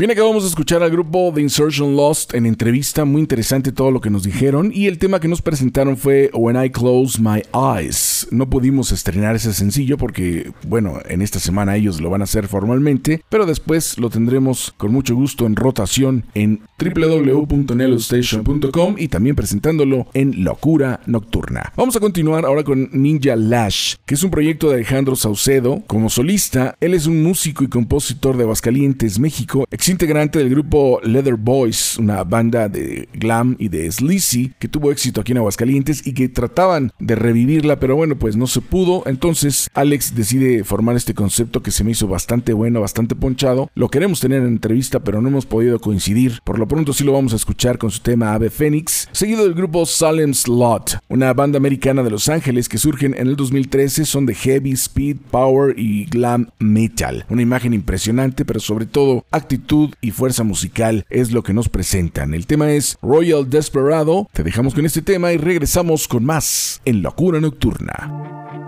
Bien, acabamos de escuchar al grupo The Insertion Lost en entrevista, muy interesante todo lo que nos dijeron y el tema que nos presentaron fue When I Close My Eyes. No pudimos estrenar ese sencillo porque, bueno, en esta semana ellos lo van a hacer formalmente, pero después lo tendremos con mucho gusto en rotación en www.nelostation.com y también presentándolo en Locura Nocturna. Vamos a continuar ahora con Ninja Lash, que es un proyecto de Alejandro Saucedo. Como solista, él es un músico y compositor de Aguascalientes, México, integrante del grupo Leather Boys, una banda de glam y de sleazy que tuvo éxito aquí en Aguascalientes y que trataban de revivirla, pero bueno, pues no se pudo. Entonces Alex decide formar este concepto que se me hizo bastante bueno, bastante ponchado. Lo queremos tener en entrevista, pero no hemos podido coincidir. Por lo pronto sí lo vamos a escuchar con su tema Ave Phoenix, seguido del grupo Salem Slot, una banda americana de Los Ángeles que surgen en el 2013, son de heavy, speed, power y glam metal. Una imagen impresionante, pero sobre todo actitud y fuerza musical es lo que nos presentan. El tema es Royal Desperado. Te dejamos con este tema y regresamos con más en Locura Nocturna.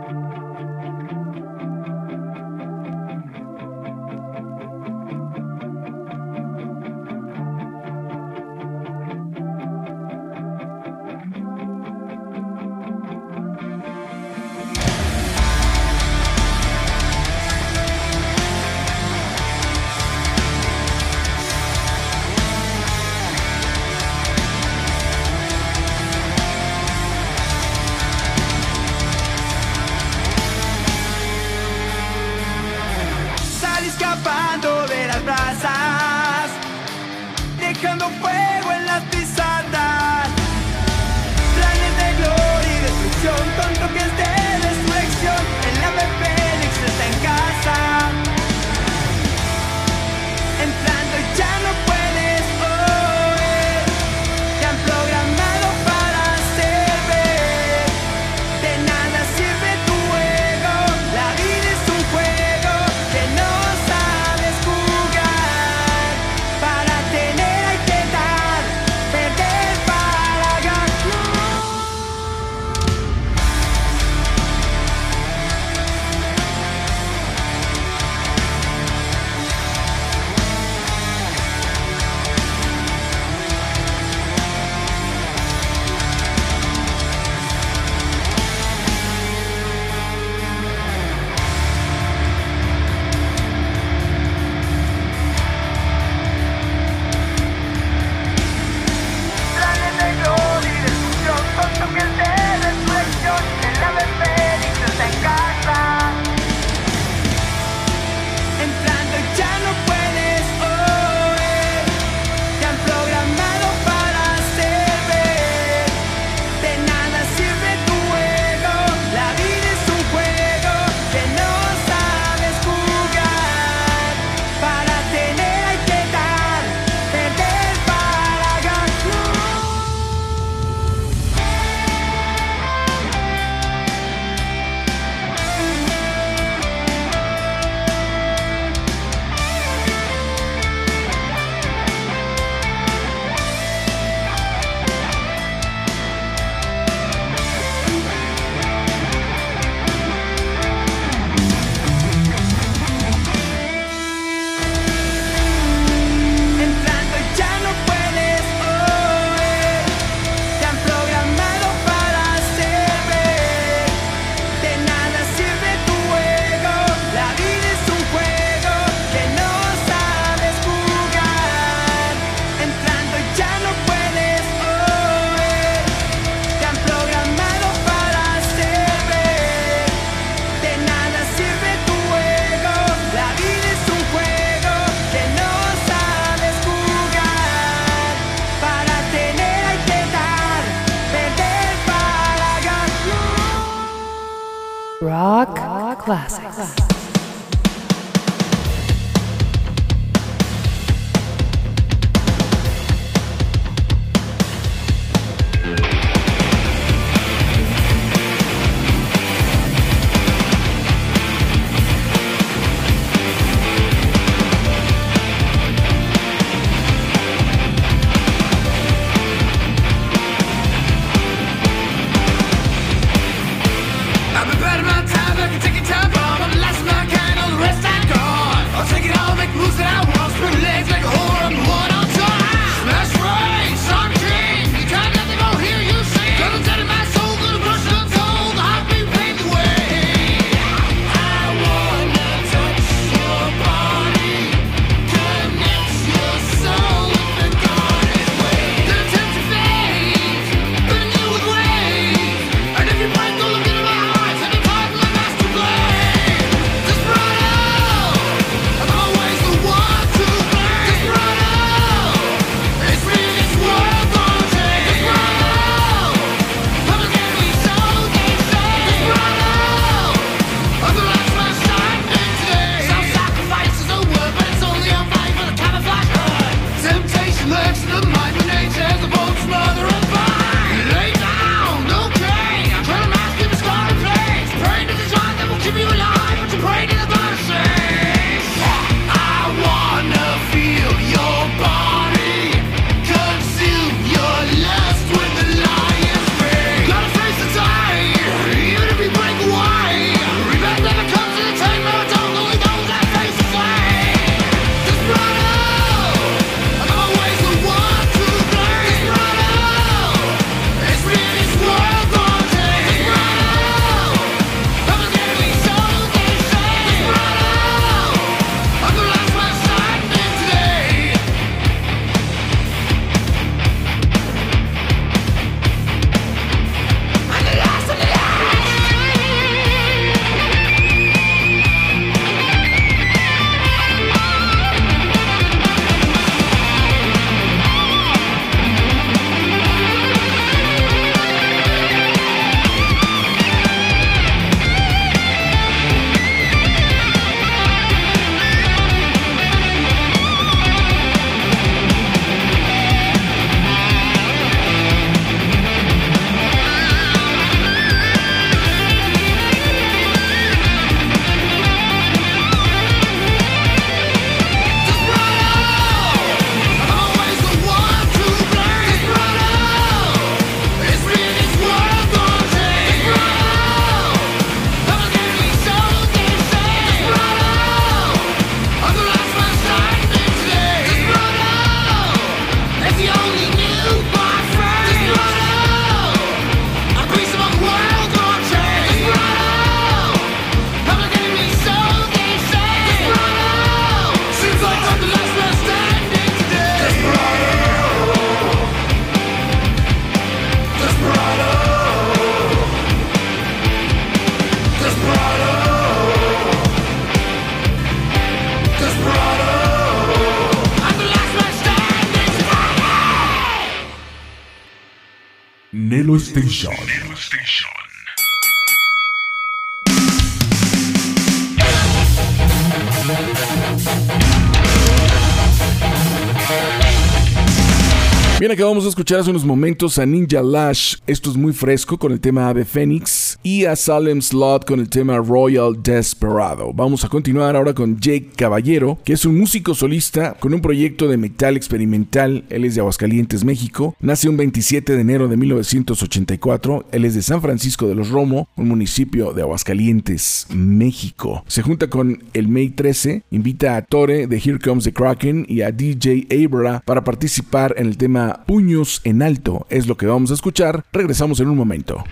escuchar hace unos momentos a Ninja Lash. Esto es muy fresco con el tema Ave Fénix y a Salem Slot con el tema Royal Desperado. Vamos a continuar ahora con Jake Caballero, que es un músico solista con un proyecto de metal experimental. Él es de Aguascalientes, México. Nace un 27 de enero de 1984. Él es de San Francisco de los Romo, un municipio de Aguascalientes, México. Se junta con el May 13, invita a Tore de Here Comes the Kraken y a DJ Abra para participar en el tema Puños en Alto. Es lo que vamos a escuchar. Regresamos en un momento.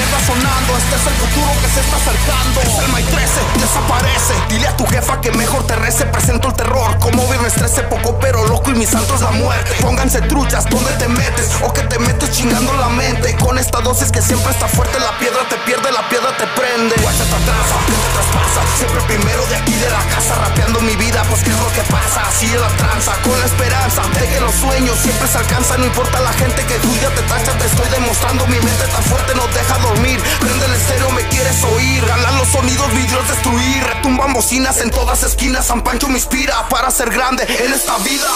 Mierda sonando. Este es el futuro que se está acercando. Es el May 13, desaparece. Dile a tu jefa que mejor te rece. Presento el terror, como viernes 13 Poco pero loco y mi santo es la muerte. Pónganse truchas, ¿dónde te metes? O que te metes chingando la mente. Con esta dosis que siempre está fuerte La piedra te pierde, la piedra te prende. Guacha te atrasa, te traspasa. Siempre primero de aquí de la casa Rapeando mi vida, pues qué es lo que pasa Así es la tranza, con la esperanza De que los sueños siempre se alcanzan. No importa la gente que juzga, te tacha Te estoy demostrando, mi mente tan fuerte no deja dormir Prende el estéreo, me quieres oír. Galan los sonidos, vidrios destruir. Retumban bocinas en todas esquinas. San Pancho me inspira para ser grande en esta vida.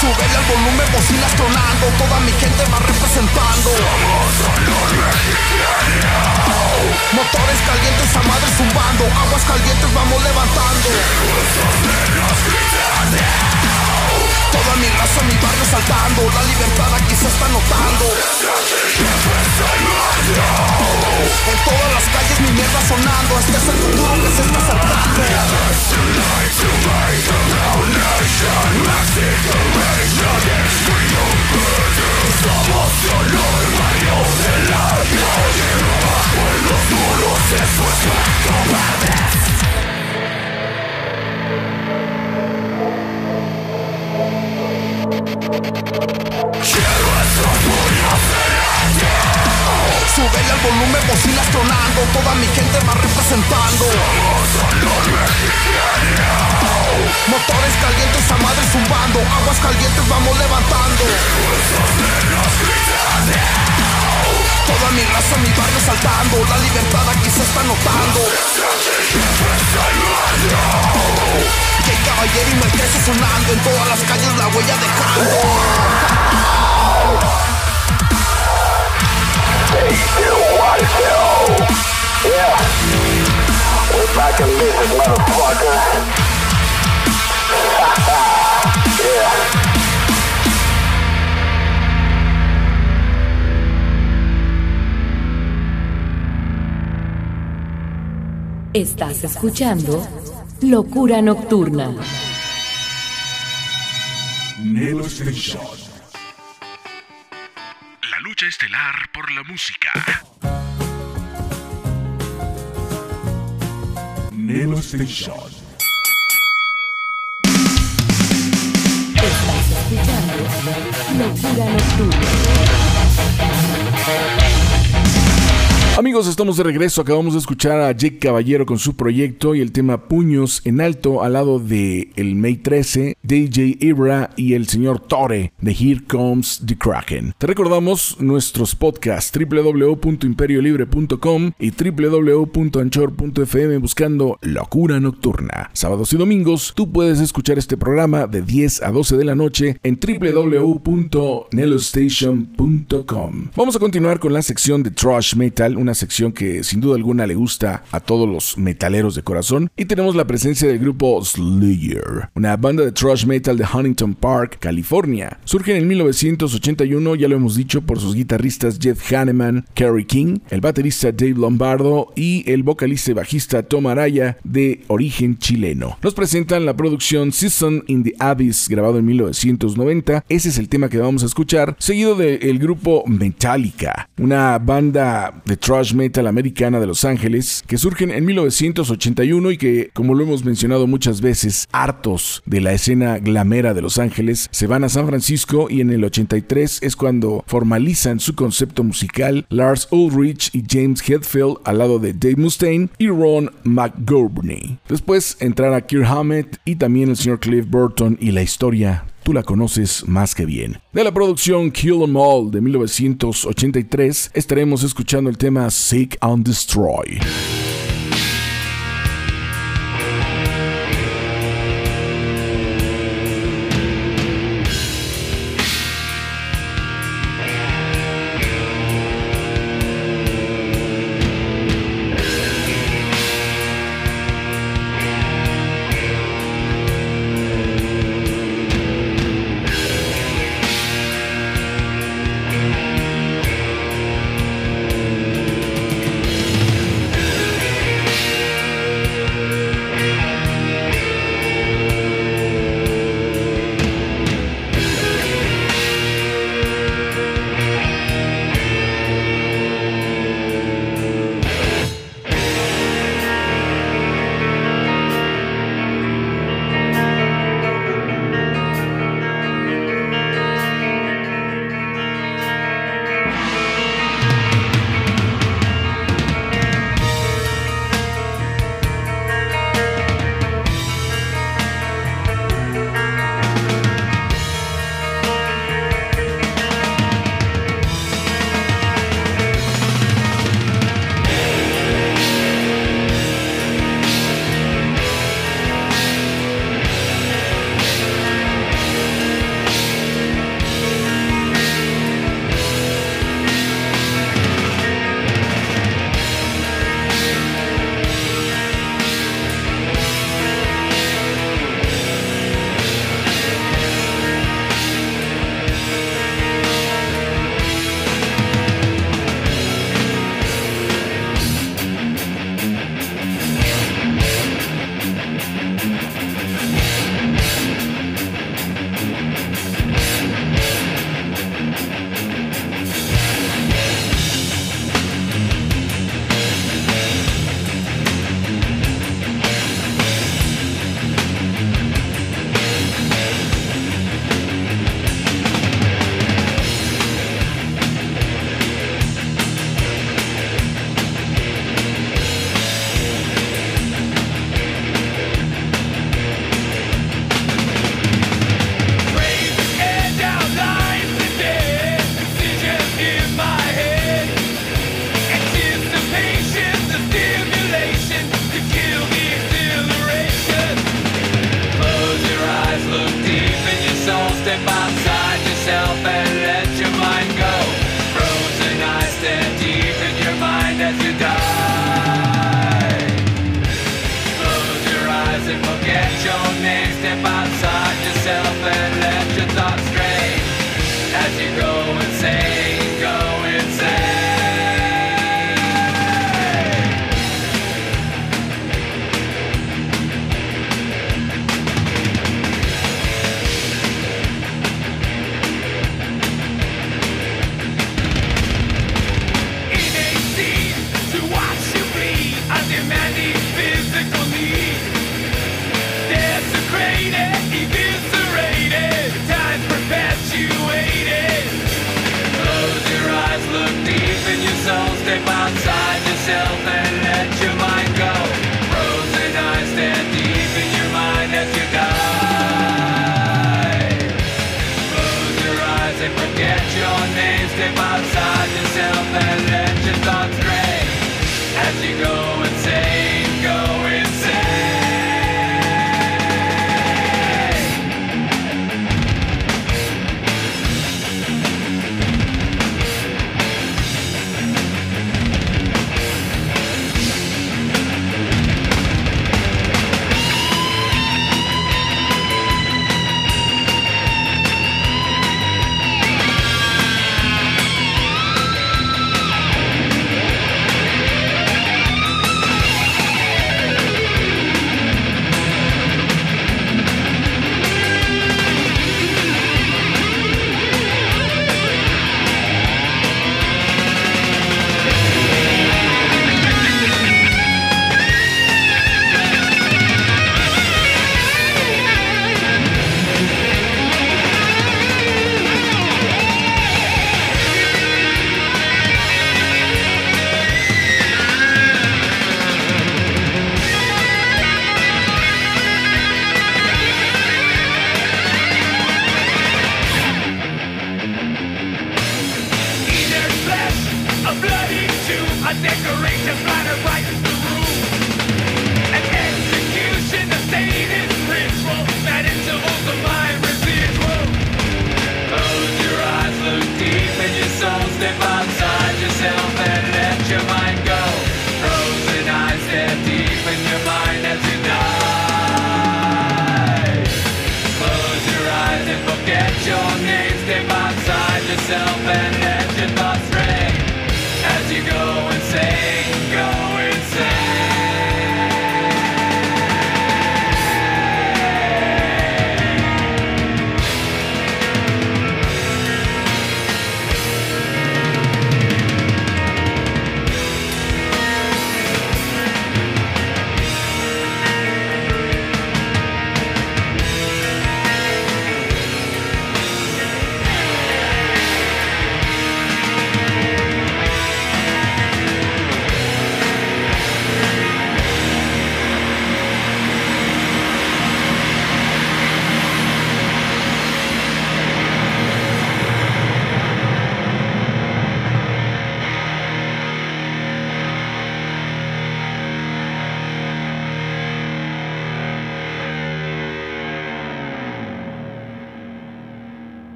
Súbele al volumen, bocinas tronando Toda mi gente va representando. Motores calientes a madre zumbando. Aguas calientes vamos levantando Toda mi raza, mi barrio saltando. La libertad aquí se está notando. En todas las calles mi mierda sonando. Este es el futuro que se está acercando. Somos solo el barrio de la calle Bajo los muros eso es cobardes Quiero estos Súbele al volumen, bocinas tronando Toda mi gente va representando. Motores calientes a madre zumbando Aguas calientes vamos levantando. Toda mi raza, mi barrio saltando La libertad aquí se está notando. Que hay caballero y crece sonando En todas las calles la huella dejando Estás escuchando Locura Nocturna. Lucha estelar por la música. Nelo Station. Estás escuchando Locura Nocturna. Amigos, estamos de regreso. Acabamos de escuchar a Jake Caballero con su proyecto y el tema Puños en Alto al lado de el May 13, DJ Ibra y el señor Tore de Here Comes the Kraken. Te recordamos nuestros podcasts www.imperiolibre.com y www.anchor.fm buscando Locura Nocturna. Sábados y domingos tú puedes escuchar este programa de 10 a 12 de la noche en www.nelostation.com. Vamos a continuar con la sección de Trash Metal, una sección que sin duda alguna le gusta a todos los metaleros de corazón. Y tenemos la presencia del grupo Slayer, una banda de thrash metal de Huntington Park, California. Surge en 1981, ya lo hemos dicho, por sus guitarristas Jeff Hanneman, Kerry King, el baterista Dave Lombardo y el vocalista y bajista Tom Araya de origen chileno. Nos presentan la producción Season in the Abyss, grabado en 1990. Ese es el tema que vamos a escuchar, seguido del grupo Metallica, una banda de thrash thrash metal americana de Los Ángeles, que surgen en 1981 y que, como lo hemos mencionado muchas veces, hartos de la escena glamera de Los Ángeles, se van a San Francisco y en el 83 es cuando formalizan su concepto musical Lars Ulrich y James Hetfield al lado de Dave Mustaine y Ron McGovney. Después entrará Kirk Hammett y también el señor Cliff Burton y la historia tú la conoces más que bien. De la producción Kill 'Em All de 1983 estaremos escuchando el tema Seek and Destroy. outside.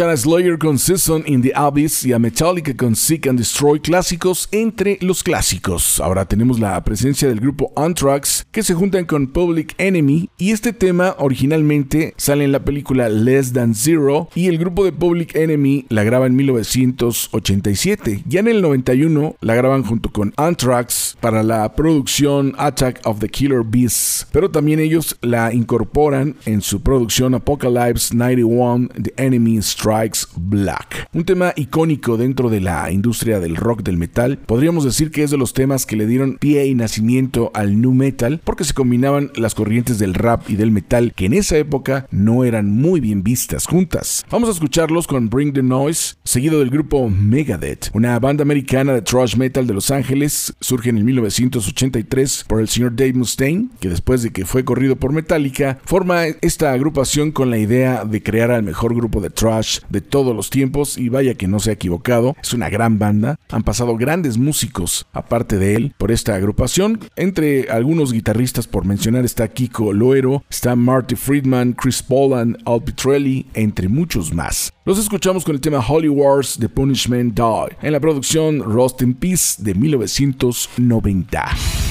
Escuchar a Slayer con Season in the Abyss y a Metallica con Seek and Destroy clásicos entre los clásicos. Ahora tenemos la presencia del grupo Anthrax que se juntan con Public Enemy y este tema originalmente sale en la película Less Than Zero y el grupo de Public Enemy la graba en 1987. Ya en el 91 la graban junto con Anthrax para la producción Attack of the Killer Beasts, pero también ellos la incorporan en su producción Apocalypse 91 The Enemy Black. Un tema icónico dentro de la industria del rock del metal. Podríamos decir que es de los temas que le dieron pie y nacimiento al nu metal porque se combinaban las corrientes del rap y del metal que en esa época no eran muy bien vistas juntas. Vamos a escucharlos con Bring the Noise, seguido del grupo Megadeth, una banda americana de thrash metal de Los Ángeles, surge en el 1983 por el señor Dave Mustaine, que después de que fue corrido por Metallica, forma esta agrupación con la idea de crear al mejor grupo de thrash de todos los tiempos y vaya que no se ha equivocado, es una gran banda, han pasado grandes músicos aparte de él por esta agrupación, entre algunos guitarristas por mencionar está Kiko Loero, está Marty Friedman, Chris Poland, Al Pitrelli, entre muchos más. Los escuchamos con el tema Holy Wars de Punishment Die en la producción Rust in Peace de 1990.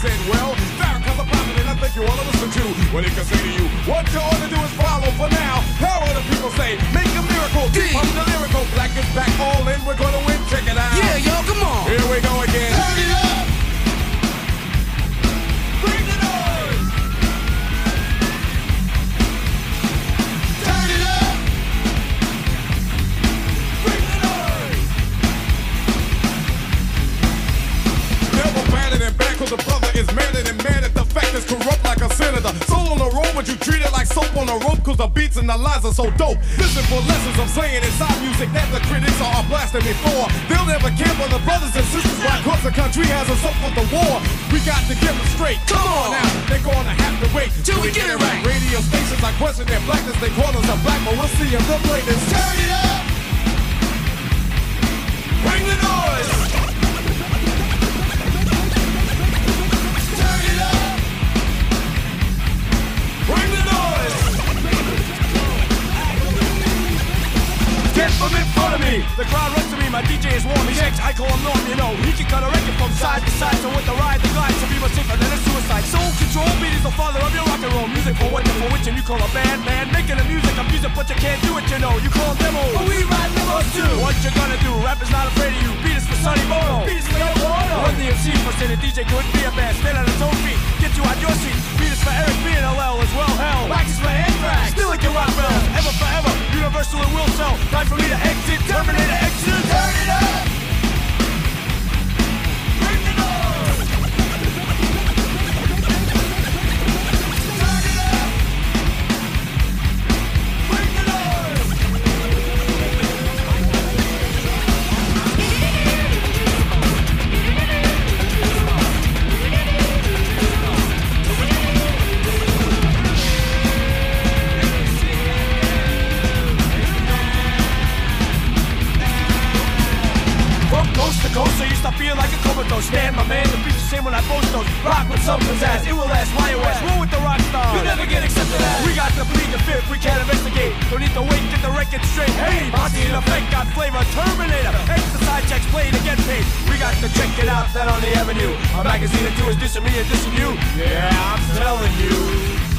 Said, well, Farrakhan's a prophet, and I think you ought to listen to what he can say to you. What you ought to do is follow for now. How will the people say? Make a miracle. Deep up the lyrical. Black is back, all in. We're gonna win. Check it out. Yeah, y'all, come on. Here we go again. Turn it up. Madder than mad at the fact is corrupt like a senator. Soul on the road, but you treat it like soap on a rope, cause the beats and the lines are so dope. Listen for lessons I'm saying inside music that the critics are blasting me for. They'll never care for the brothers and sisters, why cause the country has us up for the war. We got to get them straight. Come on now, they're gonna have to wait Till we get it right. Radio stations, I question their blackness, they call us a black, but we'll see if they'll play this. Turn it up! Bring the noise! Get from in front of me! The crowd runs to me, my DJ is warm, he checks, I call him Norm, you know. He can cut a record from side to side, so with the ride, the glide, so be much safer than a suicide. Soul control, beat is the father of your rock and roll. Music for what, for which, and you call a band, man. Making the music, I'm music, but you can't do it, you know. You call demos, but we ride demos too. What you gonna do? Rap is not afraid of you. Beat is for Sonny Bono. Beat is for Yoko Ono. Run the MC for saying DJ couldn't be a band. Stand on his own feet, get you out your seat. Is for Eric B and LL as well, hell. Wax is for Anthrax. Still like your rock bells. Ever forever, universal and will sell. Time for me to exit, Terminator exit. Turn it up! Check it out, that on the avenue. A magazine or two is dissing me and dissing you. Yeah, I'm telling you.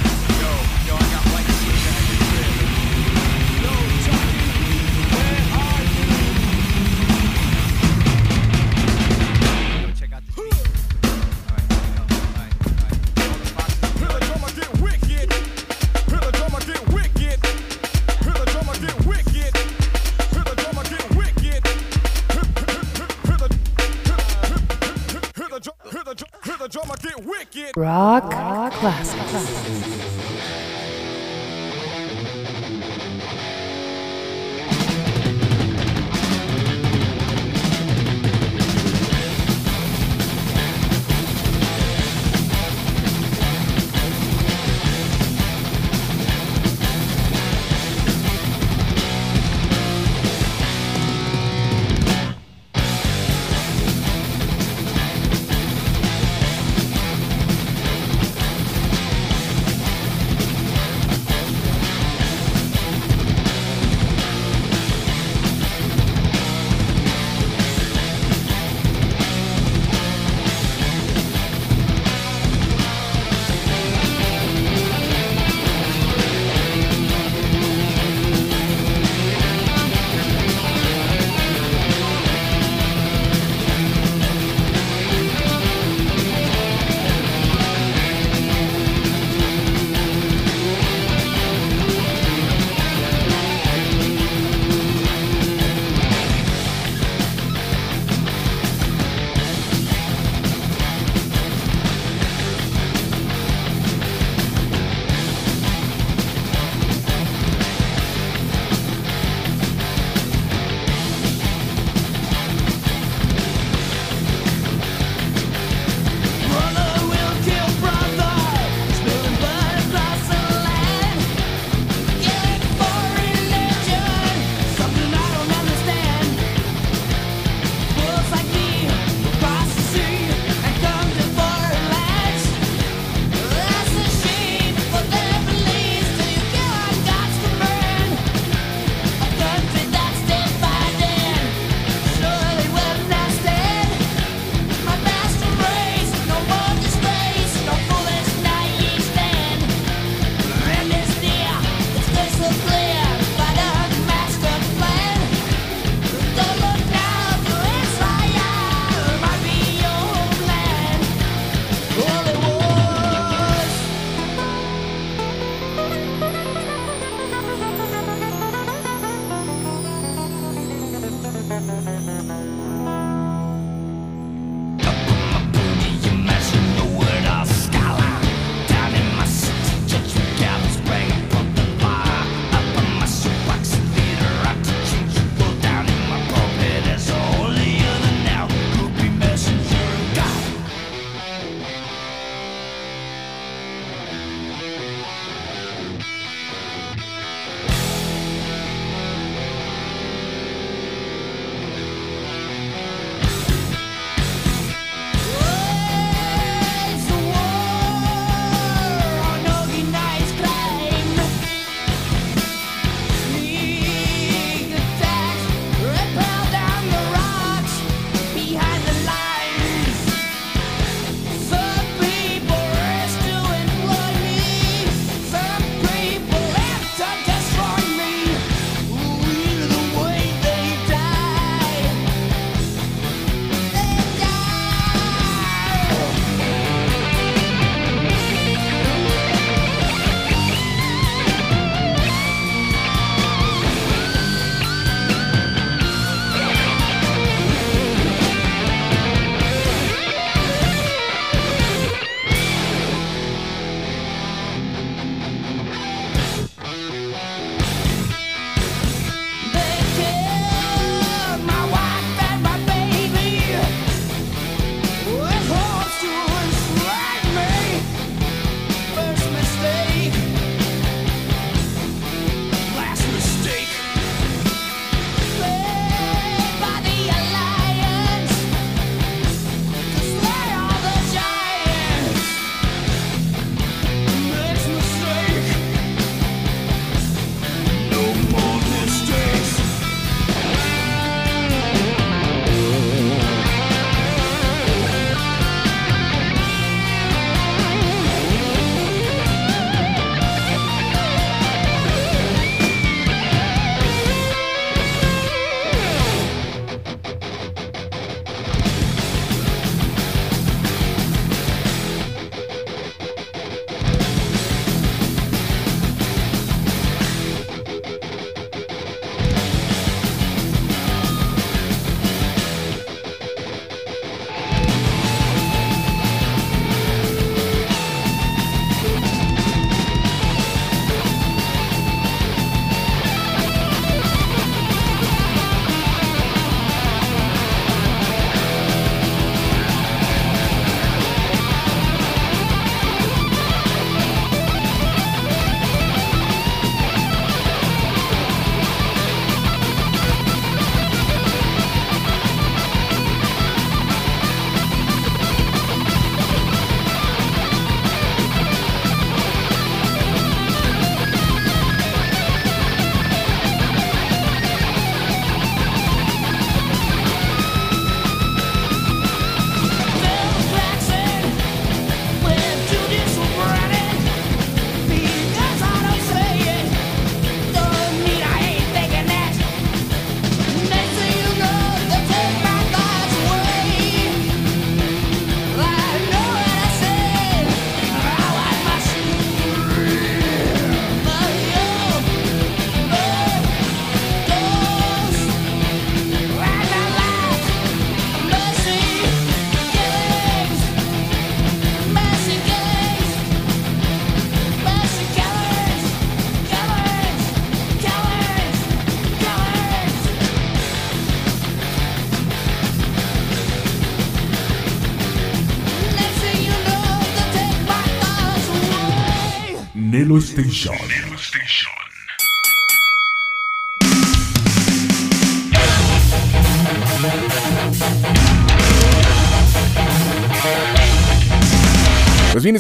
Station.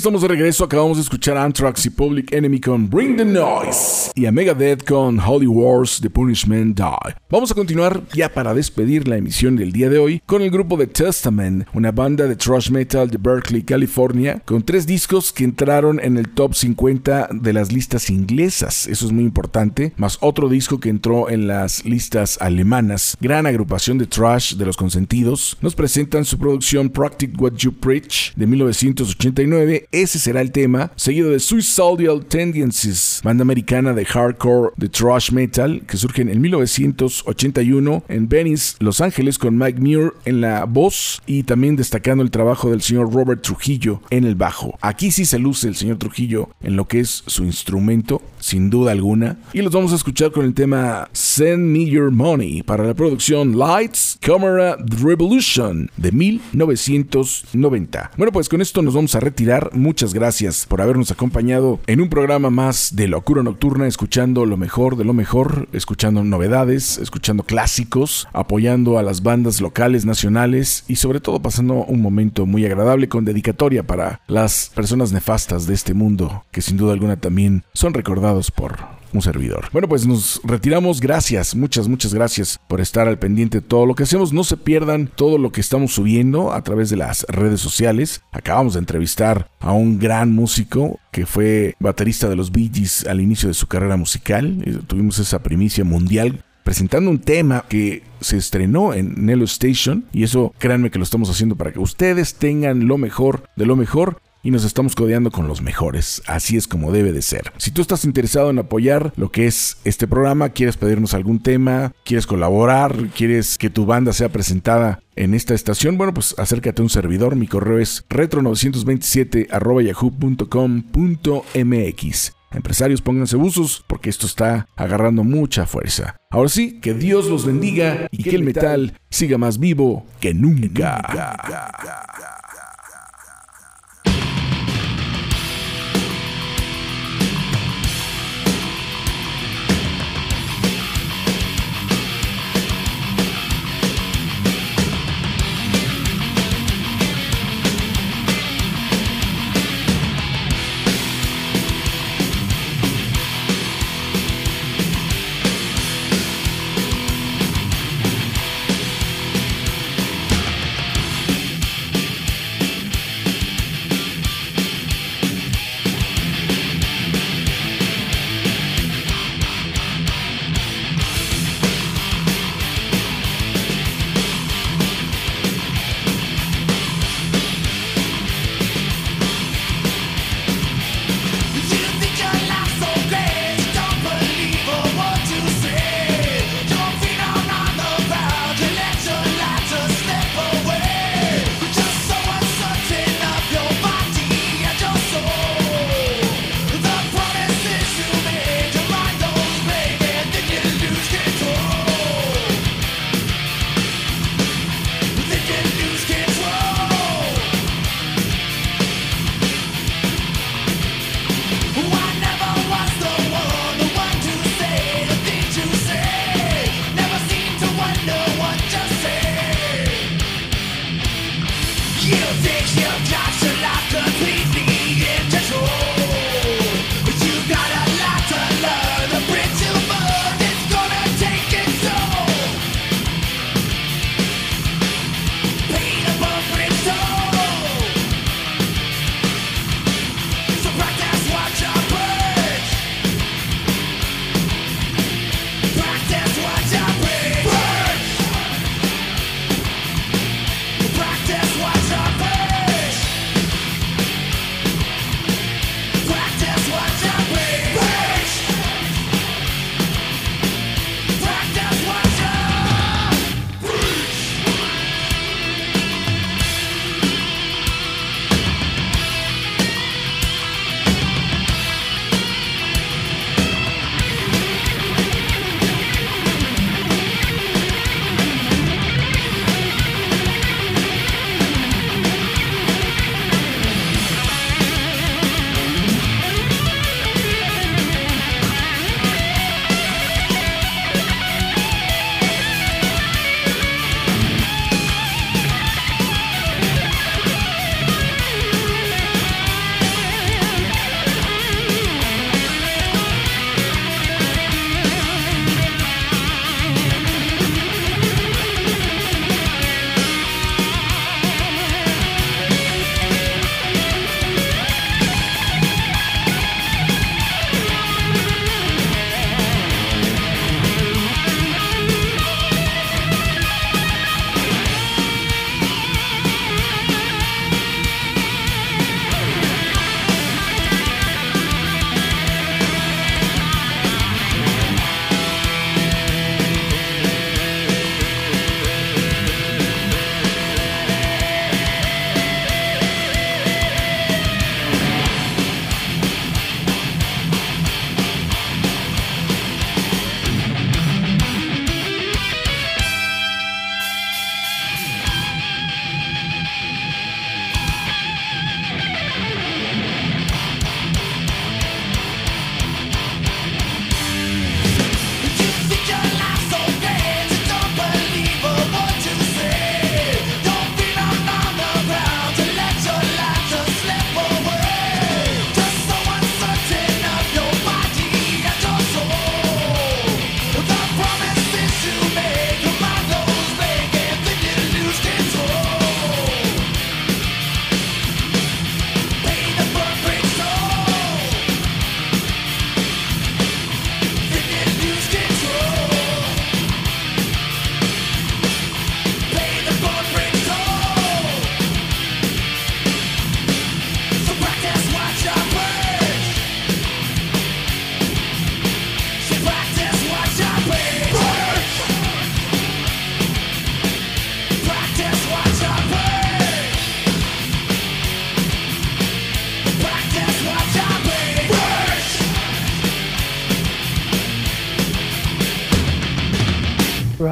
Estamos de regreso. Acabamos de escuchar Anthrax y Public Enemy con Bring the Noise y a Megadeth con Holy Wars The Punishment Die. Vamos a continuar ya para despedir la emisión del día de hoy con el grupo The Testament, una banda de thrash metal de Berkeley, California, con tres discos que entraron en el top 50 de las listas inglesas. Eso es muy importante. Más otro disco que entró en las listas alemanas. Gran agrupación de thrash de los consentidos. Nos presentan su producción Practice What You Preach de 1989 ese será el tema, seguido de Suicidal Tendencies, banda americana de hardcore de thrash metal que surge en 1981 en Venice, Los Ángeles con Mike Muir en la voz y también destacando el trabajo del señor Robert Trujillo en el bajo. Aquí sí se luce el señor Trujillo en lo que es su instrumento, sin duda alguna, y los vamos a escuchar con el tema Send Me Your Money para la producción Lights Camera Revolution de 1990. Bueno, pues con esto nos vamos a retirar Muchas gracias por habernos acompañado en un programa más de Locura Nocturna, escuchando lo mejor de lo mejor, escuchando novedades, escuchando clásicos, apoyando a las bandas locales, nacionales y sobre todo pasando un momento muy agradable con dedicatoria para las personas nefastas de este mundo, que sin duda alguna también son recordados por un servidor. Bueno, pues nos retiramos. Gracias, muchas, muchas gracias por estar al pendiente de todo lo que hacemos. No se pierdan todo lo que estamos subiendo a través de las redes sociales. Acabamos de entrevistar a un gran músico que fue baterista de los Bee Gees al inicio de su carrera musical. Eh, Tuvimos esa primicia mundial presentando un tema que se estrenó en Nello Station y eso créanme que lo estamos haciendo para que ustedes tengan lo mejor de lo mejor y nos estamos codeando con los mejores. Así es como debe de ser. Si tú estás interesado en apoyar lo que es este programa, quieres pedirnos algún tema, quieres colaborar, quieres que tu banda sea presentada en esta estación, bueno, pues acércate a un servidor. Mi correo es retro927 Empresarios, pónganse buzos porque esto está agarrando mucha fuerza. Ahora sí, que Dios los bendiga y que el metal siga más vivo que nunca.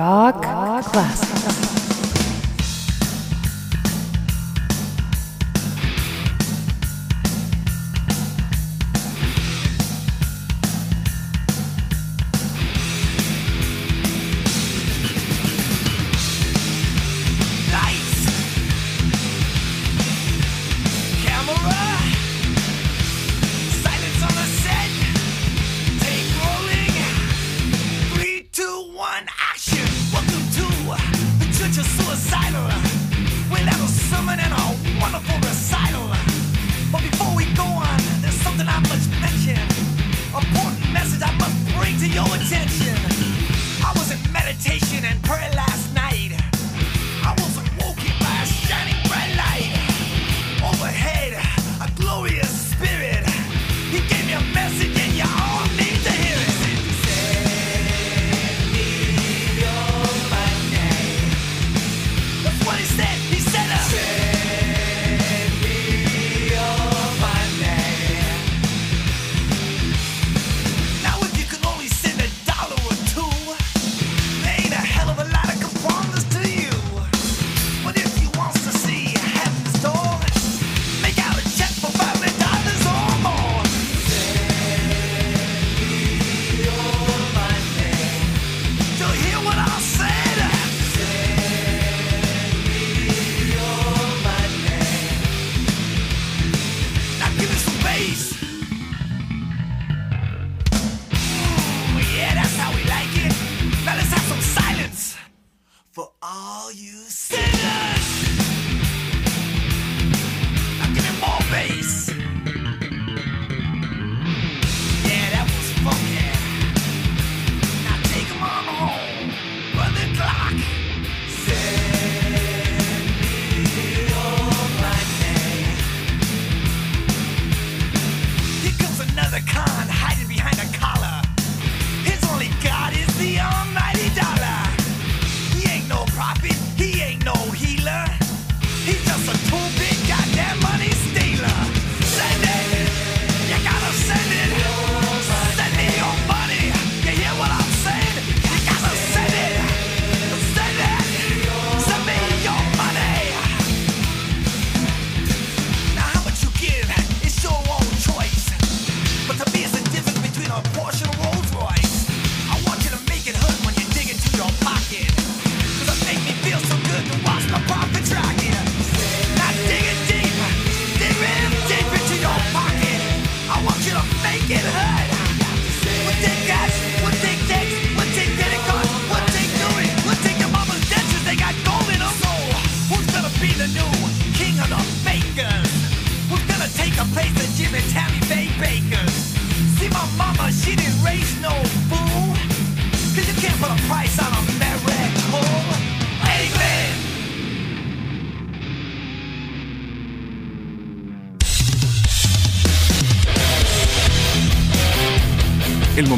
Rock, Classic.